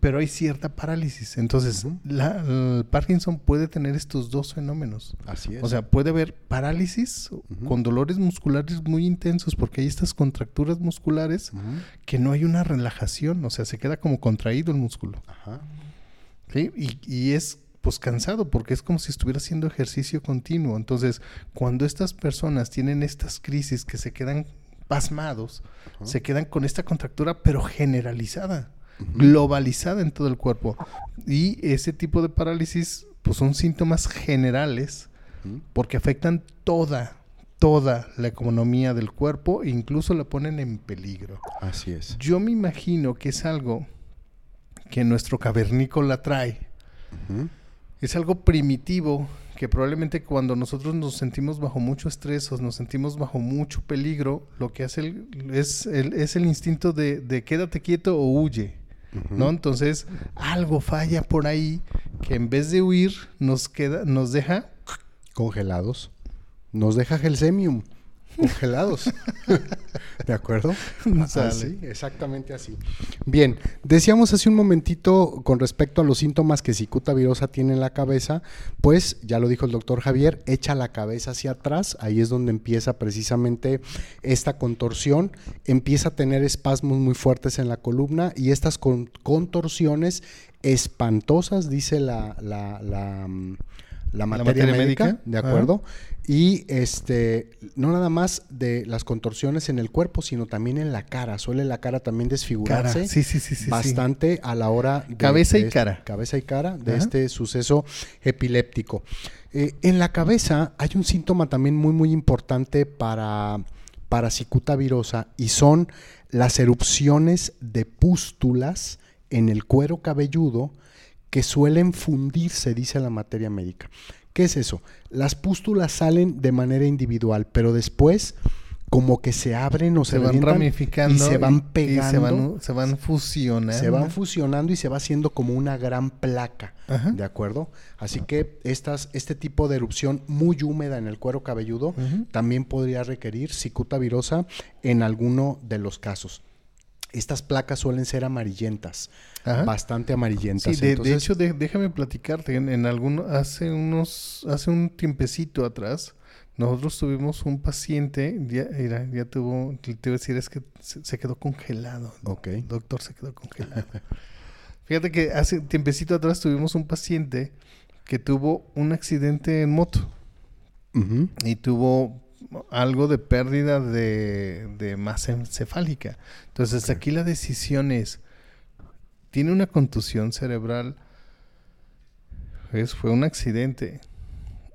pero hay cierta parálisis. Entonces, la- el Parkinson puede tener estos dos fenómenos. Así es. O sea, puede haber parálisis con dolores musculares muy intensos porque hay estas contracturas musculares que no hay una relajación, o sea, se queda como contraído el músculo. Ajá. ¿sí? Y, y es pues cansado porque es como si estuviera haciendo ejercicio continuo. Entonces, cuando estas personas tienen estas crisis que se quedan pasmados, se quedan con esta contractura pero generalizada, globalizada en todo el cuerpo. Y ese tipo de parálisis pues son síntomas generales porque afectan toda, toda la economía del cuerpo e incluso la ponen en peligro. Así es. Yo me imagino que es algo que nuestro cavernícola trae. Es algo primitivo que probablemente cuando nosotros nos sentimos bajo mucho estrés o nos sentimos bajo mucho peligro, lo que hace el- es, el, es el instinto de, de quédate quieto o huye. ¿No? Entonces, algo falla por ahí que en vez de huir nos queda, nos deja Congelados. Nos deja gelsemium. Congelados. (laughs) ¿De acuerdo? (laughs) Así, exactamente así. Bien, decíamos hace un momentito con respecto a los síntomas que cicuta virosa tiene en la cabeza, pues ya lo dijo el doctor Javier, echa la cabeza hacia atrás, ahí es donde empieza precisamente esta contorsión, empieza a tener espasmos muy fuertes en la columna y estas con- contorsiones espantosas, dice la, la, la, mm, la materia, materia médica, médica, ¿de ajá. acuerdo? Y este, no nada más de las contorsiones en el cuerpo, sino también en la cara. Suele la cara también desfigurarse Sí, sí, sí, bastante a la hora de, Cabeza y de este- cara. cabeza y cara de Ajá. este suceso epiléptico. Eh, en la cabeza hay un síntoma también muy muy importante para para cicuta virosa y son las erupciones de pústulas en el cuero cabelludo que suelen fundirse, dice la materia médica. ¿Qué es eso? Las pústulas salen de manera individual, pero después como que se abren o se, se van ramificando y se van y pegando se van, se van fusionando. se van fusionando y se va haciendo como una gran placa, Ajá. ¿de acuerdo? Así que estas, este tipo de erupción muy húmeda en el cuero cabelludo también podría requerir cicuta virosa en alguno de los casos. Estas placas suelen ser amarillentas, Ajá. bastante amarillentas. Sí, de, hecho, de- déjame platicarte. En, en alguno, hace unos, hace un tiempecito atrás, nosotros tuvimos un paciente, ya, ya tuvo, te iba a decir, es que se, se quedó congelado. Ok. El doctor se quedó congelado. (laughs) Fíjate que hace un tiempecito atrás tuvimos un paciente que tuvo un accidente en moto y tuvo algo de pérdida de, de masa encefálica. Entonces aquí la decisión es, tiene una contusión cerebral, es, fue un accidente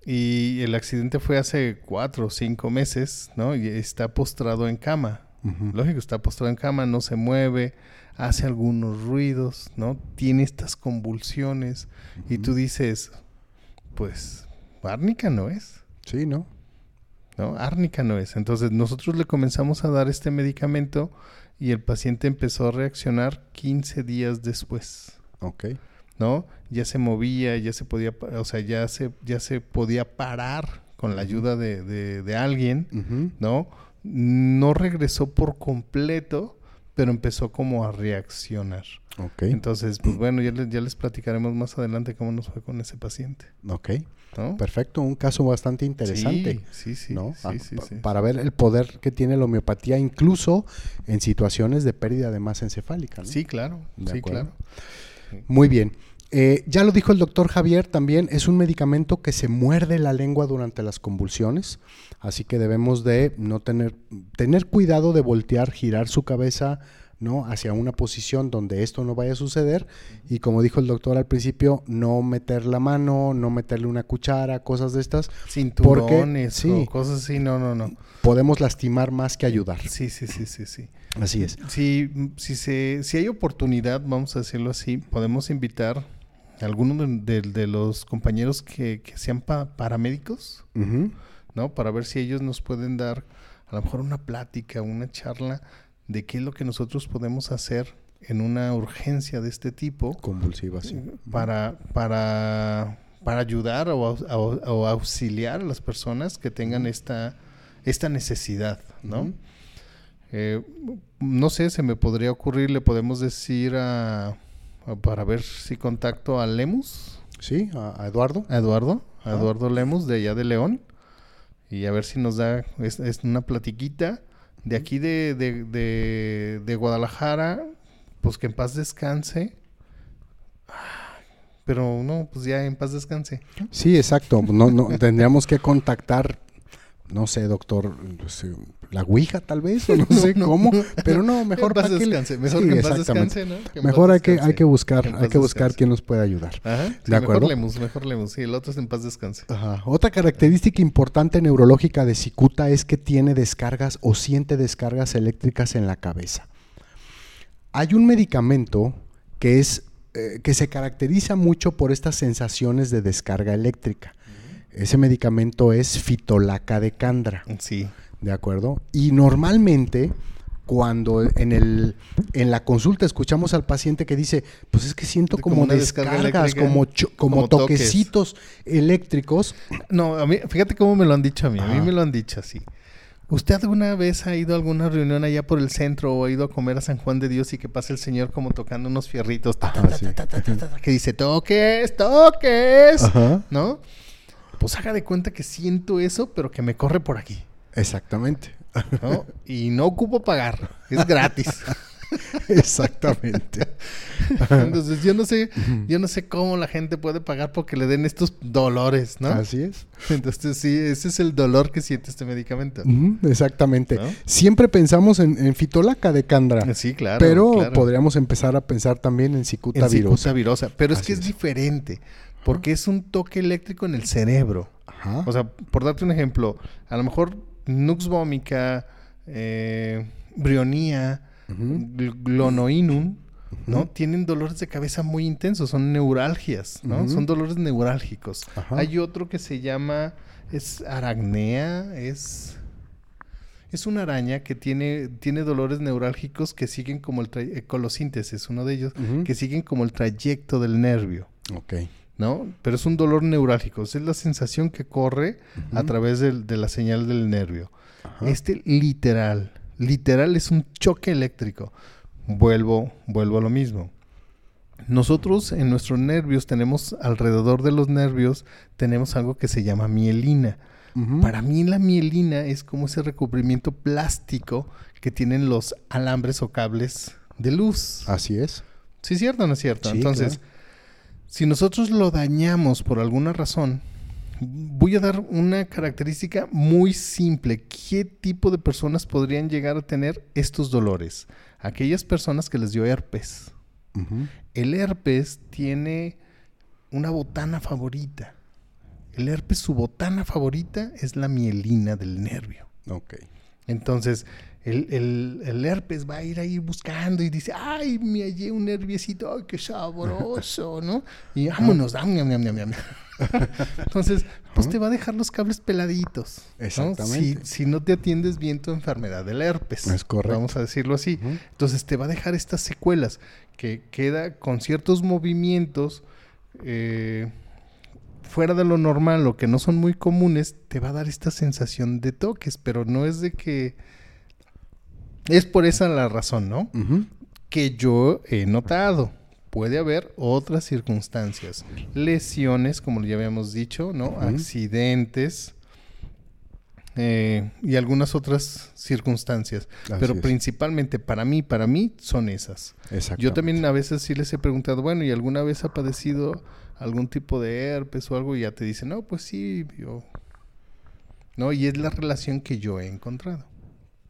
y el accidente fue hace cuatro o cinco meses, ¿no? Y está postrado en cama. Lógico, está postrado en cama, no se mueve, hace algunos ruidos, ¿no? Tiene estas convulsiones y tú dices, pues, árnica no es. Sí, ¿no? ¿no? Árnica no es. Entonces nosotros le comenzamos a dar este medicamento y el paciente empezó a reaccionar 15 días después, Ok. ¿no? Ya se movía, ya se podía, o sea, ya se, ya se podía parar con la ayuda de, de- de alguien, ¿no? No regresó por completo, pero empezó como a reaccionar. Ok. Entonces, pues bueno, ya les, ya les platicaremos más adelante cómo nos fue con ese paciente, Ok. ¿No? Perfecto. Un caso bastante interesante. Sí, sí, sí. ¿no? sí, Ah, sí, pa- sí. Para ver el poder que tiene la homeopatía, incluso en situaciones de pérdida de masa encefálica. ¿no? Sí, claro. De sí, acuerdo. claro. Muy bien. Eh, ya lo dijo el doctor Javier también, es un medicamento que se muerde la lengua durante las convulsiones, así que debemos de no tener, tener cuidado de voltear, girar su cabeza ¿no? hacia una posición donde esto no vaya a suceder y como dijo el doctor al principio, no meter la mano, no meterle una cuchara, cosas de estas, Cinturones sí. o cosas así, no, no, no. podemos lastimar más que ayudar. Sí, sí, sí, sí, sí. Así es. Si, si, se, si hay oportunidad, vamos a decirlo así, podemos invitar a algunos de, de- de los compañeros que, que sean pa- paramédicos. ¿no? Para ver si ellos nos pueden dar a lo mejor una plática, una charla de qué es lo que nosotros podemos hacer en una urgencia de este tipo Convulsiva, sí. para, para, para ayudar o, au- au- o auxiliar a las personas que tengan esta, esta necesidad, ¿no? Eh, no sé, se me podría ocurrir, le podemos decir a, a- para ver si contacto a Lemus, Sí, a, a Eduardo. a Eduardo, a. Eduardo Lemus de allá de León, y a ver si nos da es, es una platiquita de aquí de, de, de, Guadalajara, pues que en paz descanse. Pero no, pues ya en paz descanse. Sí, exacto. No, no, tendríamos que contactar, no sé, doctor, la Ouija tal vez, o no, (laughs) sé cómo, pero no, mejor paz para qué le- descanse. Mejor Sí, que en paz exactamente. descanse, ¿no? Que Mejor hay que, hay que buscar, Que hay que buscar descanse. quién nos puede ayudar. Ajá, sí, ¿De mejor acuerdo? Lemus, mejor Lemus. Sí, el otro es en paz descanse. Ajá. Otra característica importante neurológica de cicuta es que tiene descargas o siente descargas eléctricas en la cabeza. Hay un medicamento que es eh, que se caracteriza mucho por estas sensaciones de descarga eléctrica. Ese medicamento es fitolaca de candra. Sí. ¿De acuerdo? Y normalmente cuando en el en la consulta escuchamos al paciente que dice, pues es que siento Como como, una descarga descargas, como, como, como toques. toquecitos eléctricos. No, a mí, fíjate cómo me lo han dicho a mí. A mí Ajá. me lo han dicho así. ¿Usted alguna vez ha ido a alguna reunión allá por el centro o ha ido a comer a San Juan de Dios y que pasa el señor como tocando unos fierritos? ta, ta, ta, que dice, toques, toques. Ajá. ¿No? Pues haga de cuenta que siento eso, pero que me corre por aquí. Exactamente. ¿no? y no ocupo pagar. Es gratis. (laughs) Exactamente. Entonces yo no sé, yo no sé cómo la gente puede pagar porque le den estos dolores, ¿no? Así es. Entonces sí, ese es el dolor que siente este medicamento. Exactamente. ¿No? Siempre pensamos en, en fitolaca de candra. Sí, claro. pero claro. podríamos empezar a pensar también en cicuta en virosa. cicuta virosa. Pero es Así que es, es. diferente, porque es un toque eléctrico en el cerebro. Ajá. O sea, por darte un ejemplo, a lo mejor nux vomica, eh, brionía, glonoinum, ¿no? Tienen dolores de cabeza muy intensos, son neuralgias, ¿no? Son dolores neurálgicos. Ajá. Hay otro que se llama, es aracnea, es... Es una araña que tiene, tiene dolores neurálgicos que siguen como el eh, colosíntesis, uno de ellos, que siguen como el trayecto del nervio, Ok. ¿No? Pero es un dolor neurálgico, es la sensación que corre a través de la señal del nervio. Ajá. Este literal, literal es un choque eléctrico. Vuelvo, vuelvo a lo mismo. Nosotros en nuestros nervios tenemos alrededor de los nervios tenemos algo que se llama mielina. Para mí la mielina es como ese recubrimiento plástico que tienen los alambres o cables de luz. Así es. ¿Sí es cierto o no es cierto? Sí, Entonces, claro. Si nosotros lo dañamos por alguna razón, voy a dar una característica muy simple. ¿Qué tipo de personas podrían llegar a tener estos dolores? Aquellas personas que les dio herpes. El herpes tiene una botana favorita. El herpes, su botana favorita es la mielina del nervio. Ok. Entonces, el, el- el herpes va a ir ahí buscando y dice, ay, me hallé un nerviecito, ay, qué sabroso, ¿no? Y vámonos, dam, ñam, ñam, ñam, ñam. Entonces, pues te va a dejar los cables peladitos. ¿no? Exactamente. Si, si no te atiendes bien tu enfermedad del herpes. Es correcto. Vamos a decirlo así. Entonces te va a dejar estas secuelas que queda con ciertos movimientos eh, fuera de lo normal o que no son muy comunes, te va a dar esta sensación de toques, pero no es de que... Es por esa la razón, ¿no? Que yo he notado. Puede haber otras circunstancias. Lesiones, como ya habíamos dicho, ¿no? Accidentes. eh, y algunas otras circunstancias. Así Pero es. principalmente para mí, para mí son esas. Yo también a veces sí les he preguntado, bueno, ¿y alguna vez ha padecido algún tipo de herpes o algo? Y ya te dicen, no, pues sí, yo... No, y es la relación que yo he encontrado.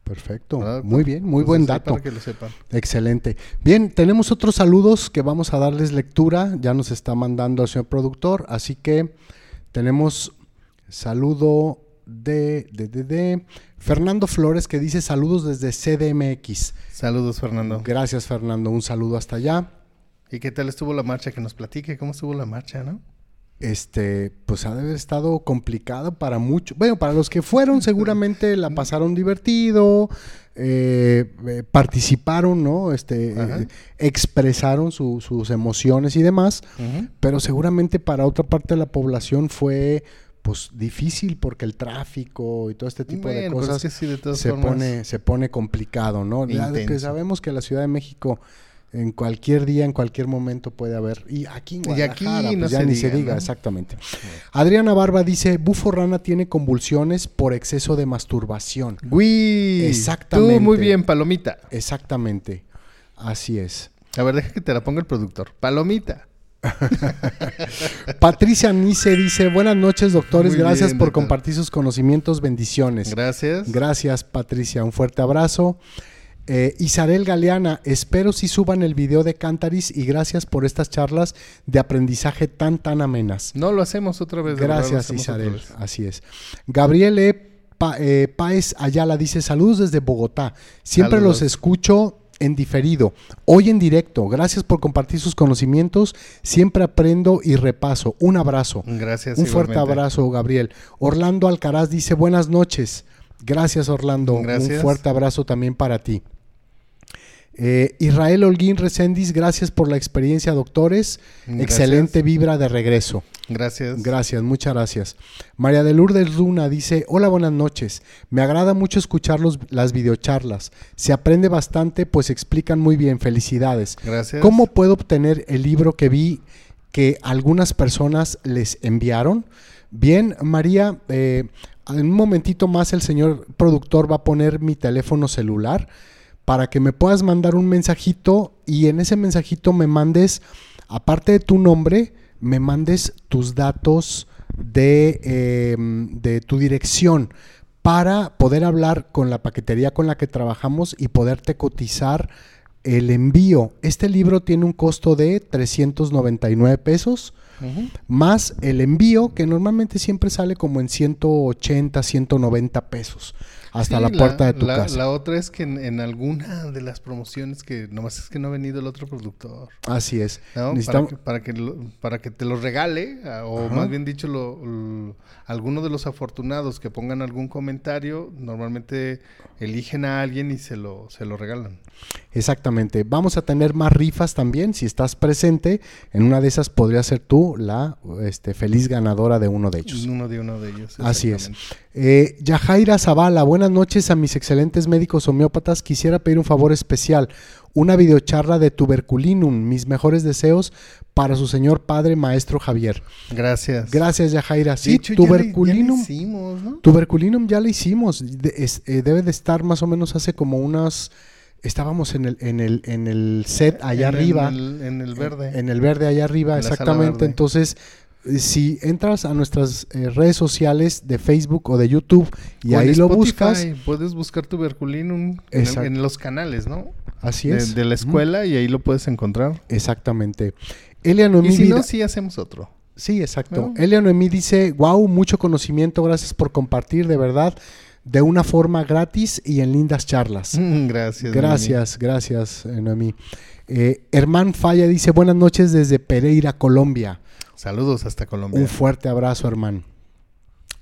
Perfecto. ¿verdad, Muy bien, muy Entonces, buen dato. Para que lo sepan. Excelente. Bien, tenemos otros saludos que vamos a darles lectura. Ya nos está mandando el señor productor. Así que tenemos saludo de, de, de, de Fernando Flores que dice saludos desde CDMX. Saludos, Fernando. Gracias, Fernando. Un saludo hasta allá. ¿Y qué tal estuvo la marcha? Que nos platique cómo estuvo la marcha, ¿no? Este, pues ha de haber estado complicado para muchos. Bueno, para los que fueron seguramente la pasaron divertido, eh, eh, participaron, ¿no? Este, eh, expresaron su- sus emociones y demás, pero seguramente para otra parte de la población fue pues difícil porque el tráfico y todo este tipo de Bueno, pues cosas es que sí, de todas se formas. pone se pone complicado, ¿no? Ya que sabemos que la Ciudad de México en cualquier día, en cualquier momento puede haber y aquí en Y aquí no pues ya se ni se diga, diga, ¿no? exactamente. Adriana Barba dice, Bufo Rana tiene convulsiones por exceso de masturbación. Uy, Exactamente. Tú muy bien, palomita. Exactamente. Así es. A ver, deja que te la ponga el productor. Palomita. (laughs) Patricia Nice dice, buenas noches doctores, Muy gracias bien, por doctor. compartir sus conocimientos, bendiciones. Gracias. Gracias, Patricia. Un fuerte abrazo. Eh, Isabel Galeana, espero si suban el video de Cantaris y gracias por estas charlas de aprendizaje tan, tan amenas. no lo hacemos otra vez. Gracias, Isabel. Así es. Gabriel E. Pa- eh, Páez Ayala dice: Saludos desde Bogotá. Siempre Saludos. los escucho en diferido, hoy en directo. Gracias por compartir sus conocimientos. Siempre aprendo y repaso. Un abrazo. Gracias. Un fuerte abrazo, Gabriel. Orlando Alcaraz dice: Buenas noches. Gracias, Orlando. Gracias. Un fuerte abrazo también para ti. Eh, Israel Holguín Recendis, gracias por la experiencia, doctores. Gracias. Excelente vibra de regreso. Gracias. Gracias, muchas gracias. María de Lourdes Luna dice, hola, buenas noches. Me agrada mucho escuchar los- las videocharlas. Se aprende bastante, pues explican muy bien. Felicidades. Gracias. ¿Cómo puedo obtener el libro que vi que algunas personas les enviaron? Bien, María, eh, en un momentito más el señor productor va a poner mi teléfono celular para que me puedas mandar un mensajito y en ese mensajito me mandes, aparte de tu nombre, me mandes tus datos de, eh, de tu dirección para poder hablar con la paquetería con la que trabajamos y poderte cotizar el envío. Este libro tiene un costo de 399 pesos más el envío que normalmente siempre sale como en 180, 190 pesos hasta Sí, la puerta de tu la- casa. La otra es que en, en alguna de las promociones que nomás es que no ha venido el otro productor. Así es. ¿no? Necesitamos- Para, que, para, que lo- para que te lo regale, ah, o Ajá. más bien dicho, lo, lo- alguno de los afortunados que pongan algún comentario, normalmente eligen a alguien y se lo, se lo regalan. Exactamente. Vamos a tener más rifas también. Si estás presente, en una de esas podría ser tú la este, feliz ganadora de uno de ellos. Uno de uno de ellos. Así es. Eh, Yajaira Zavala, buenas noches a mis excelentes médicos homeópatas. Quisiera pedir un favor especial, una videocharla de tuberculinum, mis mejores deseos para su señor padre maestro Javier. Gracias. Gracias, Yajaira. Sí, hecho, ya le- ya le tuberculinum. hicimos, ¿no? Tuberculinum ya lo hicimos. De- es- eh, debe de estar más o menos hace como unas. Estábamos en el, en el, en el set allá En arriba. En el, en el verde. En el verde allá arriba, En la exactamente. Entonces, si entras a nuestras eh, redes sociales de Facebook o de YouTube y O ahí lo buscas, Puedes buscar tuberculinum en, el- en los canales, ¿no? así es. de la escuela y ahí lo puedes encontrar. Exactamente. Elia Noemí Y si no, sí hacemos otro. Sí, exacto. ¿No? Elia Noemí dice, wow, mucho conocimiento, gracias por compartir, de verdad, de una forma gratis y en lindas charlas. (laughs) Gracias. Gracias, gracias, eh, Noemí. Eh, Herman Falla dice, buenas noches desde Pereira, Colombia. Saludos hasta Colombia. Un fuerte abrazo, hermano.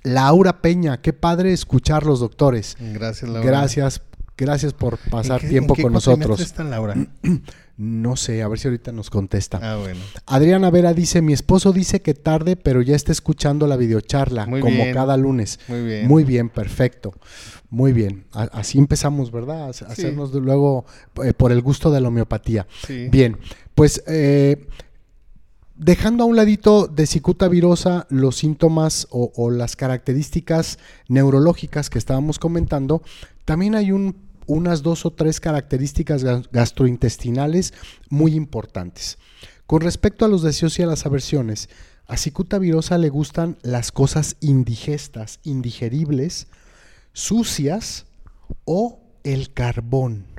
Laura Peña, qué padre escuchar los doctores. Gracias, Laura. Gracias, gracias por pasar ¿En qué- tiempo con nosotros. está Laura? (clears throat) No sé, a ver si ahorita nos contesta. Ah, bueno. Adriana Vera dice, mi esposo dice que tarde, pero ya está escuchando la videocharla, Muy como bien. cada lunes. Muy bien. Muy bien, perfecto. Muy bien. A- así empezamos, ¿verdad? A- Hacernos de- luego eh, por el gusto de la homeopatía. Sí. Bien, pues eh, dejando a un ladito de cicuta virosa los síntomas o, las características neurológicas que estábamos comentando, también hay un- unas dos o tres características gas- gastrointestinales muy importantes. Con respecto a los deseos y a las aversiones, a cicuta virosa le gustan las cosas indigestas, indigeribles, sucias o el carbón.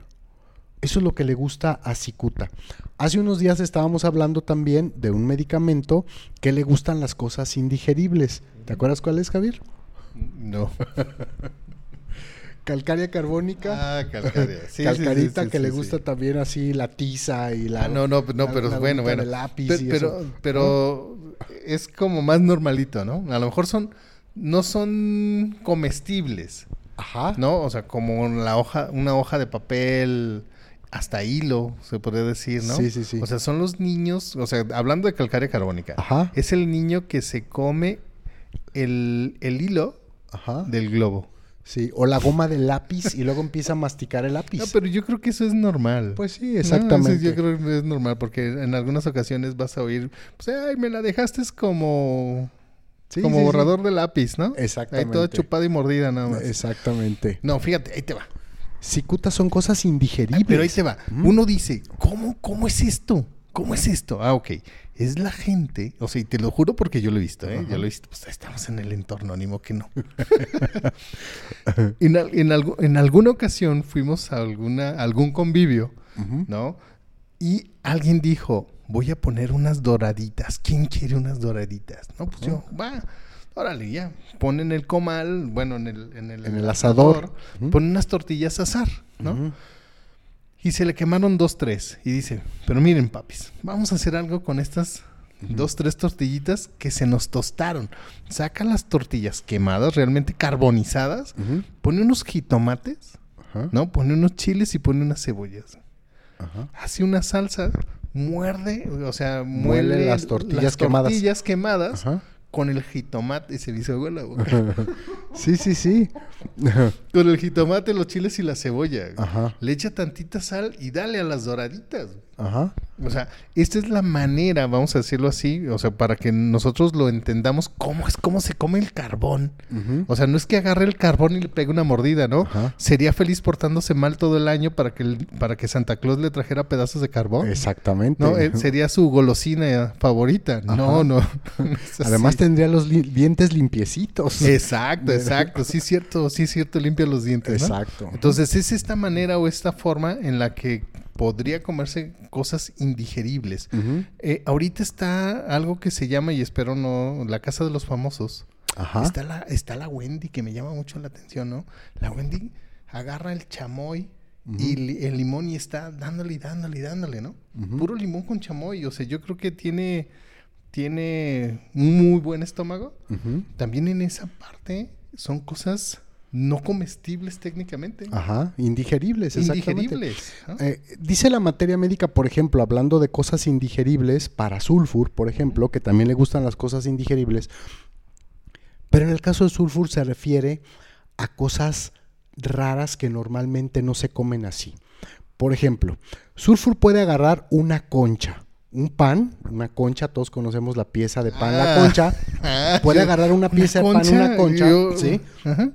Eso es lo que le gusta a Cicuta. Hace unos días estábamos hablando también de un medicamento que le gustan las cosas indigeribles. ¿Te acuerdas cuál es, Javier? No. (laughs) Calcaria carbónica. Ah, calcaria. Sí, Calcarita sí, sí, que le gusta también así la tiza y la... Ah, no, no, no, la- pero la bueno, bueno. lápiz Pe- y pero, eso. pero es como más normalito, ¿no? A lo mejor son, no son comestibles, Ajá. ¿no? O sea, como la hoja, una hoja de papel hasta hilo, se podría decir, ¿no? Sí, sí, sí. O sea, son los niños, o sea, hablando de calcárea carbónica, Ajá. es el niño que se come el, el hilo Ajá. del globo. Sí, o la goma del lápiz y luego empieza a masticar el lápiz. No, pero yo creo que eso es normal. Pues sí, exactamente. yo creo que es normal porque en algunas ocasiones vas a oír, pues, ay, me la dejaste como, Sí, como sí, sí. borrador de lápiz, ¿no? Exactamente. Ahí toda chupada y mordida nada más. Exactamente. No, fíjate, ahí te va. Cicutas son cosas indigeribles. Pero ahí te va. Uno dice, ¿cómo, ¿cómo es esto? ¿Cómo es esto? Ah, ok. Es la gente, o sea, y te lo juro porque yo lo he visto, ¿eh? Ajá. Yo lo he visto, pues estamos en el entorno, ánimo que no. (laughs) en, al- en, algu- en alguna ocasión fuimos a alguna, algún convivio. ¿no? Y alguien dijo, voy a poner unas doraditas. ¿Quién quiere unas doraditas? No, pues yo, va, órale, ya. Ponen el comal, bueno, en el, en el, En el asador. Ujú. Ponen unas tortillas a asar, ¿no? Y se le quemaron dos, tres. Y dice, pero miren, papis, vamos a hacer algo con estas dos, tres tortillitas que se nos tostaron. Saca las tortillas quemadas, realmente carbonizadas, pone unos jitomates. ¿no? Pone unos chiles y pone unas cebollas. Hace una salsa, muerde, o sea, Muele muele las tortillas las quemadas. tortillas quemadas Ajá. Con el jitomate. Y se me hizo agua la boca. Sí, sí, sí. (laughs) con el jitomate, los chiles y la cebolla. Ajá. Le echa tantita sal y dale a las doraditas. Ajá. O sea, esta es la manera, vamos a decirlo así, o sea, para que nosotros lo entendamos cómo es cómo se come el carbón. O sea, no es que agarre el carbón y le pegue una mordida, ¿no? Ajá. Sería feliz portándose mal todo el año para que el- para que Santa Claus le trajera pedazos de carbón. Exactamente. No, Eh, sería su golosina favorita. No, Ajá. no. (laughs) Además tendría los li- dientes limpiecitos. Exacto, (laughs) exacto. Sí es cierto, sí es cierto, limpia los dientes, ¿no? Exacto. Entonces es esta manera o esta forma en la que podría comerse cosas indigeribles. Eh, ahorita está algo que se llama, y espero no, la casa de los famosos. Ajá. Está la, está la Wendy, que me llama mucho la atención, ¿no? La Wendy agarra el chamoy y li- el limón y está dándole y dándole y dándole, ¿no? Puro limón con chamoy. O sea, yo creo que tiene, tiene un muy buen estómago. También en esa parte son cosas no comestibles técnicamente. Ajá. Indigeribles, exactamente. Indigeribles. ¿no? Eh, dice la materia médica, por ejemplo, hablando de cosas indigeribles, para sulfur, por ejemplo, que también le gustan las cosas indigeribles, pero en el caso de sulfur se refiere a cosas raras que normalmente no se comen así. Por ejemplo, sulfur puede agarrar una concha, un pan, una concha, todos conocemos la pieza de pan, la Ah. concha, (laughs) Ah, puede yo- agarrar una pieza de pan, una concha, yo- ¿sí? Ajá.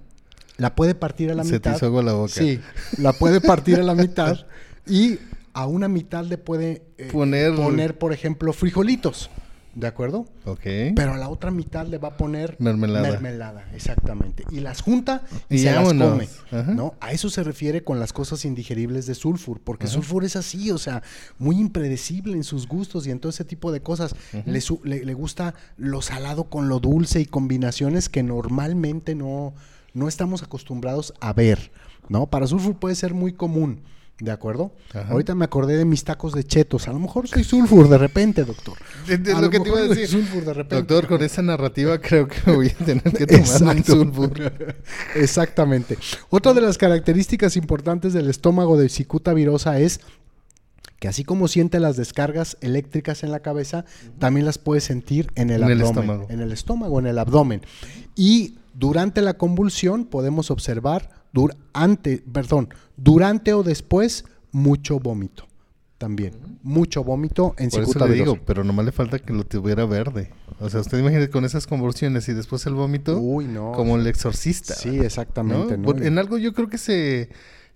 La puede partir a la Se te mitad. hizo agua la boca. Sí, la puede partir a la mitad y a una mitad le puede eh, Poner- poner, por ejemplo, frijolitos, ¿de acuerdo? Ok. Pero a la otra mitad le va a poner Mermelada. mermelada, exactamente. Y las junta y, Y se las come, Ajá. ¿no? A eso se refiere con las cosas indigeribles de sulfur, porque sulfur es así, o sea, muy impredecible en sus gustos y en todo ese tipo de cosas. le, su- le- le gusta lo salado con lo dulce y combinaciones que normalmente no, no estamos acostumbrados a ver, ¿no? Para sulfur puede ser muy común. ¿De acuerdo? Ajá. Ahorita me acordé de mis tacos de chetos. A lo mejor soy sulfur de repente, doctor. Es es A lo que te iba a decir. sulfur de repente. Doctor, con esa narrativa creo que voy a tener que tomar un sulfur. (laughs) Exactamente. Otra de las características importantes del estómago de cicuta virosa es que así como siente las descargas eléctricas en la cabeza, también las puede sentir en el En el abdomen, estómago. en el estómago, en el abdomen. Y durante la convulsión podemos observar durante, perdón, durante o después mucho vómito. También, mucho vómito en Por eso le digo, pero nomás le falta que lo tuviera verde. O sea, usted imagínese con esas convulsiones y después el vómito, Uy, no. como el exorcista. Sí, exactamente. ¿no? ¿no? Por- En algo yo creo que se...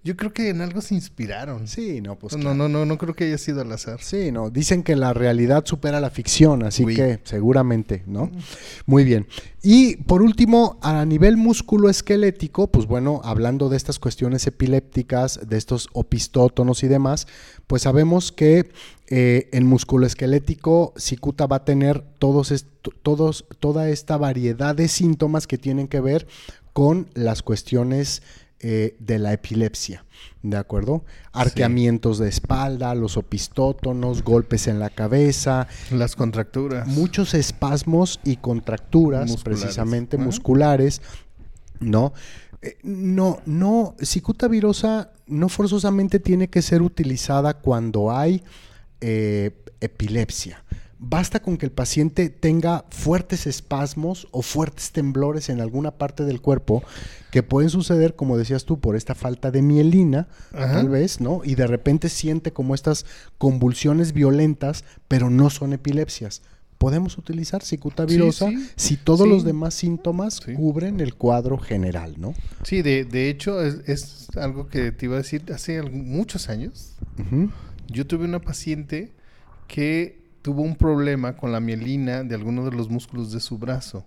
Yo creo que en algo se inspiraron. Sí, no, pues no, claro. no, no, no creo que haya sido al azar. Sí, no, dicen que la realidad supera la ficción, así Uy. que seguramente, ¿no? Muy bien. Y por último, a nivel musculoesquelético, pues bueno, hablando de estas cuestiones epilépticas, de estos opistótonos y demás, pues sabemos que eh, el músculo esquelético cicuta va a tener todos, todos toda esta variedad de síntomas que tienen que ver con las cuestiones eh, de la epilepsia, ¿de acuerdo? Arqueamientos de espalda, los opistótonos, golpes en la cabeza. Las contracturas. Muchos espasmos y contracturas, Musculares. precisamente musculares, ¿no? Eh, No, no, cicuta virosa no forzosamente tiene que ser utilizada cuando hay eh, epilepsia. Basta con que el paciente tenga fuertes espasmos o fuertes temblores en alguna parte del cuerpo que pueden suceder, como decías tú, por esta falta de mielina, Ajá. tal vez, ¿no? Y de repente siente como estas convulsiones violentas, pero no son epilepsias. Podemos utilizar cicuta Sí, si todos Sí. los demás síntomas Sí. cubren el cuadro general, ¿no? Sí, de, de hecho es, es algo que te iba a decir hace muchos años. Yo tuve una paciente que tuvo un problema con la mielina de alguno de los músculos de su brazo.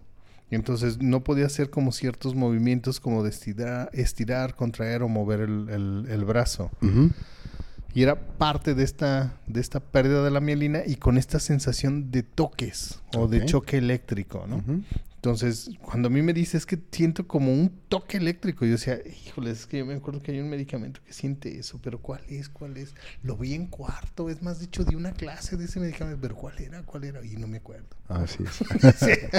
Entonces no podía hacer como ciertos movimientos como de estirar, estirar contraer o mover el, brazo. Y era parte de esta, de esta pérdida de la mielina y con esta sensación de toques o de choque eléctrico, ¿no? Entonces, cuando a mí me dice es que siento como un toque eléctrico, yo decía, híjole, es que yo me acuerdo que hay un medicamento que siente eso, pero ¿cuál es? ¿Cuál es? Lo vi en cuarto, es más, de hecho, di una clase de ese medicamento, pero ¿cuál era? ¿Cuál era? Y no me acuerdo. Así es.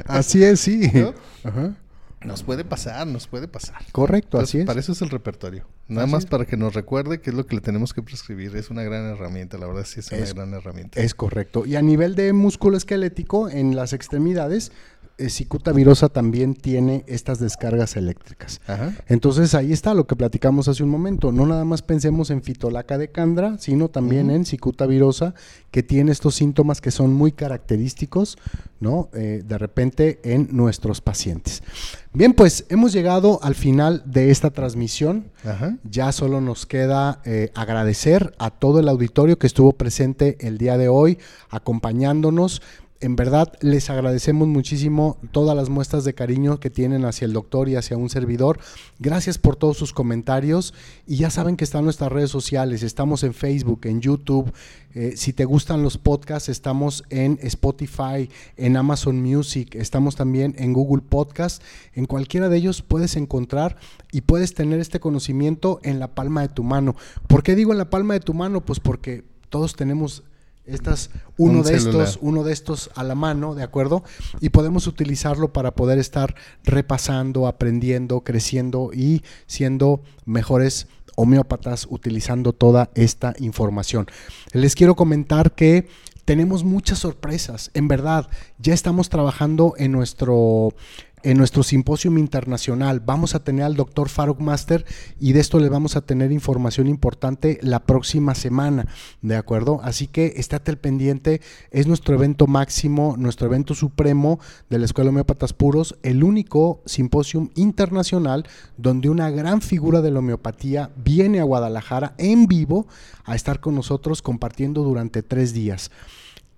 (laughs) Así es, sí. ¿No? Ajá. Nos puede pasar, nos puede pasar. Correcto, Entonces, así es. Para eso es el repertorio. Nada Así más es. para que nos recuerde qué es lo que le tenemos que prescribir. Es una gran herramienta, la verdad sí es una Es- gran herramienta. Es correcto. Y a nivel de músculo esquelético, en las extremidades, cicuta virosa también tiene estas descargas eléctricas. Ajá. Entonces ahí está lo que platicamos hace un momento. No nada más pensemos en fitolaca de Candra, sino también en cicuta virosa, que tiene estos síntomas que son muy característicos, ¿no? Eh, de repente en nuestros pacientes. Bien, pues hemos llegado al final de esta transmisión. Ajá. Ya solo nos queda eh, agradecer a todo el auditorio que estuvo presente el día de hoy, acompañándonos. En verdad, les agradecemos muchísimo todas las muestras de cariño que tienen hacia el doctor y hacia un servidor. Gracias por todos sus comentarios. Y ya saben que están nuestras redes sociales. Estamos en Facebook, en YouTube. Eh, si te gustan los podcasts, estamos en Spotify, en Amazon Music. Estamos también en Google Podcast. En cualquiera de ellos puedes encontrar y puedes tener este conocimiento en la palma de tu mano. ¿Por qué digo en la palma de tu mano? Pues porque todos tenemos estas uno Un de celular. estos uno de estos a la mano, ¿de acuerdo? Y podemos utilizarlo para poder estar repasando, aprendiendo, creciendo y siendo mejores homeópatas utilizando toda esta información. Les quiero comentar que tenemos muchas sorpresas, en verdad. Ya estamos trabajando en nuestro en nuestro simposio internacional. Vamos a tener al doctor Faruk Master y de esto le vamos a tener información importante la próxima semana, ¿de acuerdo? Así que estate al pendiente, es nuestro evento máximo, nuestro evento supremo de la Escuela Homeópatas Puros, el único simposio internacional donde una gran figura de la homeopatía viene a Guadalajara en vivo a estar con nosotros compartiendo durante tres días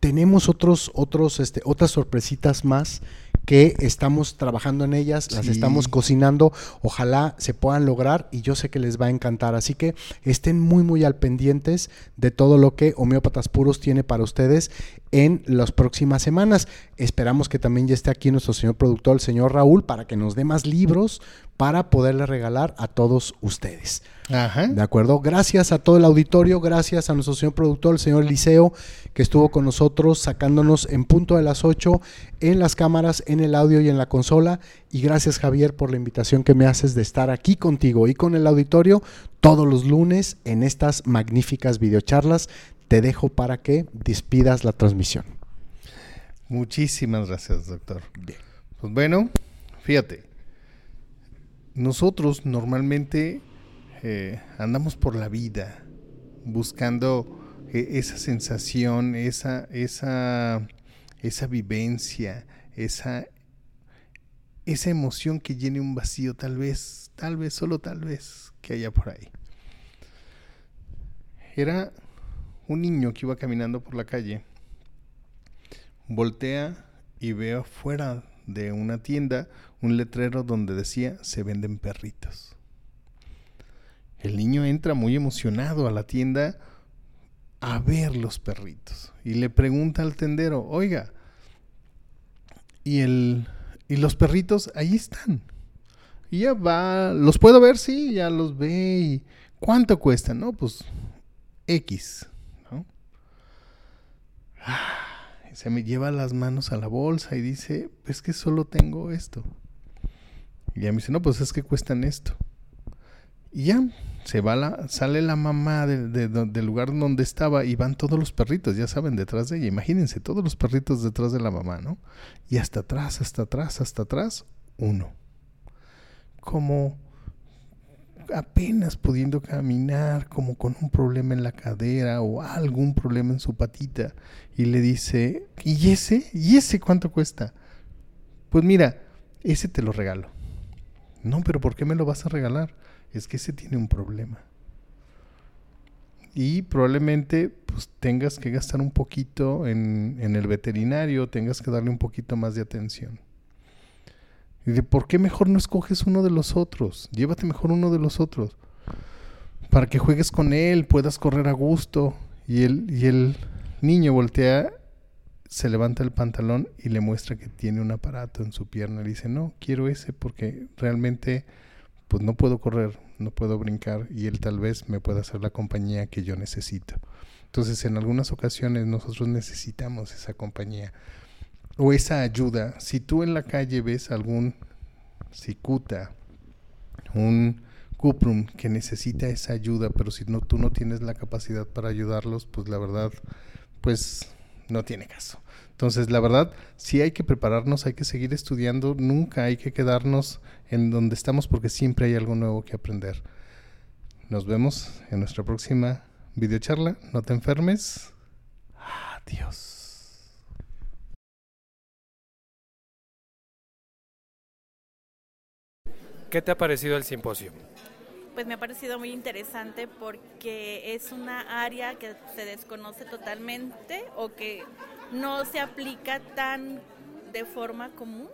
tenemos otros, otros, este, otras sorpresitas más que estamos trabajando en ellas, las estamos cocinando, ojalá se puedan lograr y yo sé que les va a encantar, así que estén muy muy al pendientes de todo lo que Homeópatas Puros tiene para ustedes en las próximas semanas. Esperamos que también ya esté aquí nuestro señor productor, el señor Raúl, para que nos dé más libros para poderle regalar a todos ustedes. Ajá. ¿De acuerdo? Gracias a todo el auditorio, gracias a nuestro señor productor, el señor Liceo, que estuvo con nosotros sacándonos en punto de las 8 en las cámaras, en el audio y en la consola. Y gracias Javier por la invitación que me haces de estar aquí contigo y con el auditorio todos los lunes en estas magníficas videocharlas. Te dejo para que despidas la transmisión. Muchísimas gracias, doctor. Pues bueno, fíjate, nosotros normalmente eh, andamos por la vida buscando eh, esa sensación, esa, esa, esa vivencia, esa, esa emoción que llene un vacío, tal vez, tal vez, solo tal vez, que haya por ahí. Era un niño que iba caminando por la calle voltea y ve afuera de una tienda un letrero donde decía se venden perritos. El niño entra muy emocionado a la tienda a ver los perritos y le pregunta al tendero, oiga, ¿y, el, y los perritos ahí están? Y ya va, los puedo ver, sí, ya los ve y ¿cuánto cuesta? No, pues X, ¿no? Ah, se me lleva las manos a la bolsa y dice, es que solo tengo esto. Y ya me dice, no, pues es que cuestan esto. Y ya, se va la, sale la mamá del lugar donde estaba y van todos los perritos, ya saben, detrás de ella. Imagínense, todos los perritos detrás de la mamá, ¿no? Y hasta atrás, hasta atrás, hasta atrás, uno. Como apenas pudiendo caminar, como con un problema en la cadera o algún problema en su patita. Y le dice, ¿y ese? ¿Y ese cuánto cuesta? Pues mira, ese te lo regalo. No, pero ¿por qué me lo vas a regalar? Es que ese tiene un problema. Y probablemente pues, tengas que gastar un poquito en, en el veterinario, tengas que darle un poquito más de atención. Y de por qué mejor no escoges uno de los otros, llévate mejor uno de los otros, para que juegues con él, puedas correr a gusto. Y el, y el niño voltea, se levanta el pantalón y le muestra que tiene un aparato en su pierna. Le dice, no, quiero ese porque realmente pues no puedo correr, no puedo brincar y él tal vez me pueda hacer la compañía que yo necesito. Entonces, en algunas ocasiones nosotros necesitamos esa compañía o esa ayuda. Si tú en la calle ves algún cicuta, un cuprum que necesita esa ayuda, pero si no tú no tienes la capacidad para ayudarlos, pues la verdad, pues no tiene caso. Entonces, la verdad, sí hay que prepararnos, hay que seguir estudiando, nunca hay que quedarnos en donde estamos porque siempre hay algo nuevo que aprender. Nos vemos en nuestra próxima videocharla. No te enfermes. Adiós. ¿Qué te ha parecido el simposio? Pues me ha parecido muy interesante porque es una área que se desconoce totalmente o que no se aplica tan de forma común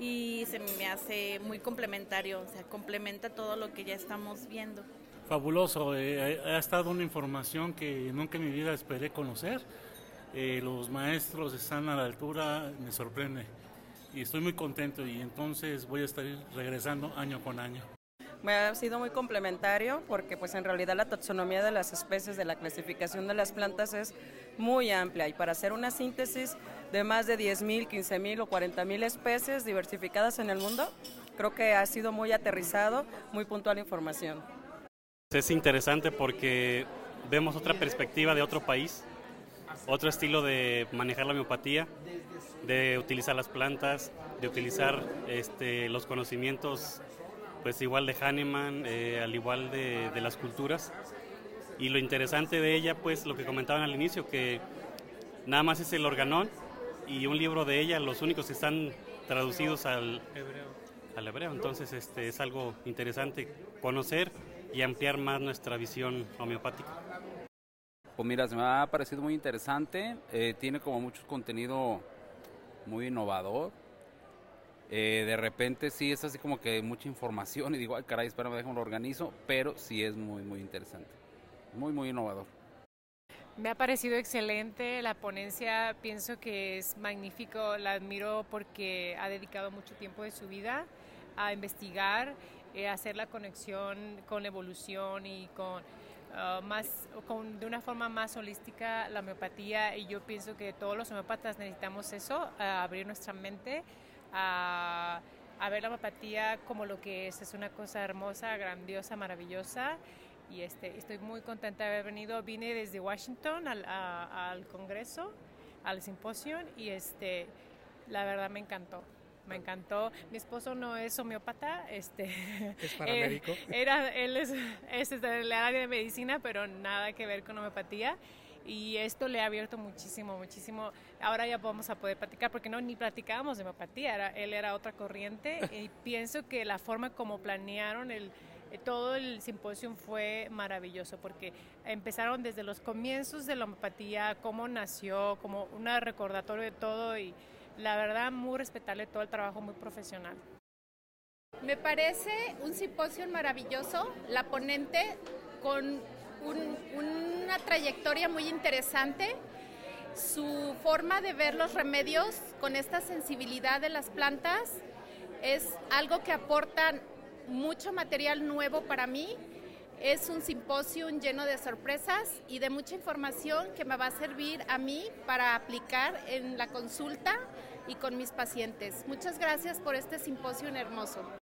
y se me hace muy complementario, o sea, complementa todo lo que ya estamos viendo. Fabuloso, eh, ha estado una información que nunca en mi vida esperé conocer. Eh, los maestros están a la altura, me sorprende y estoy muy contento y entonces voy a estar regresando año con año me ha sido muy complementario porque pues en realidad la taxonomía de las especies de la clasificación de las plantas es muy amplia y para hacer una síntesis de más de 10.000, 15.000 o 40.000 especies diversificadas en el mundo, creo que ha sido muy aterrizado, muy puntual información. Es interesante porque vemos otra perspectiva de otro país, otro estilo de manejar la miopatía, de utilizar las plantas, de utilizar este, los conocimientos pues igual de Hahnemann, eh, al igual de, las culturas. Y lo interesante de ella, pues lo que comentaban al inicio, que nada más es el organón y un libro de ella, los únicos que están traducidos al hebreo. Al hebreo. Entonces este, es algo interesante conocer y ampliar más nuestra visión homeopática. Pues mira, se me ha parecido muy interesante, eh, tiene como mucho contenido muy innovador, eh, de repente sí es así como que mucha información y digo, ay caray, espérame, déjame lo organizo, pero sí es muy, muy interesante, muy, muy innovador. Me ha parecido excelente la ponencia, pienso que es magnífico, la admiro porque ha dedicado mucho tiempo de su vida a investigar, eh, hacer la conexión con la evolución y con, uh, más, con, de una forma más holística la homeopatía y yo pienso que todos los homeópatas necesitamos eso, abrir nuestra mente a, ver la homeopatía como lo que es, es una cosa hermosa, grandiosa, maravillosa. Y este, estoy muy contenta de haber venido. Vine desde Washington al, al Congreso, al simposio, y este, la verdad me encantó me encantó. Mi esposo no es homeópata, este, es (laughs) paramédico. era, él es, es del área de medicina, pero nada que ver con homeopatía y esto le ha abierto muchísimo, muchísimo. Ahora ya vamos a poder platicar porque no ni platicábamos de homeopatía, era, él era otra corriente (laughs) y pienso que la forma como planearon el eh, todo el simposio fue maravilloso porque empezaron desde los comienzos de la homeopatía, cómo nació, como un recordatorio de todo y la verdad muy respetable todo el trabajo muy profesional. Me parece un simposio maravilloso, la ponente con una trayectoria muy interesante. Su forma de ver los remedios con esta sensibilidad de las plantas Es algo que aporta mucho material nuevo para mí. Es un simposio lleno de sorpresas y de mucha información que me va a servir a mí para aplicar en la consulta y con mis pacientes. Muchas gracias por este simposio hermoso.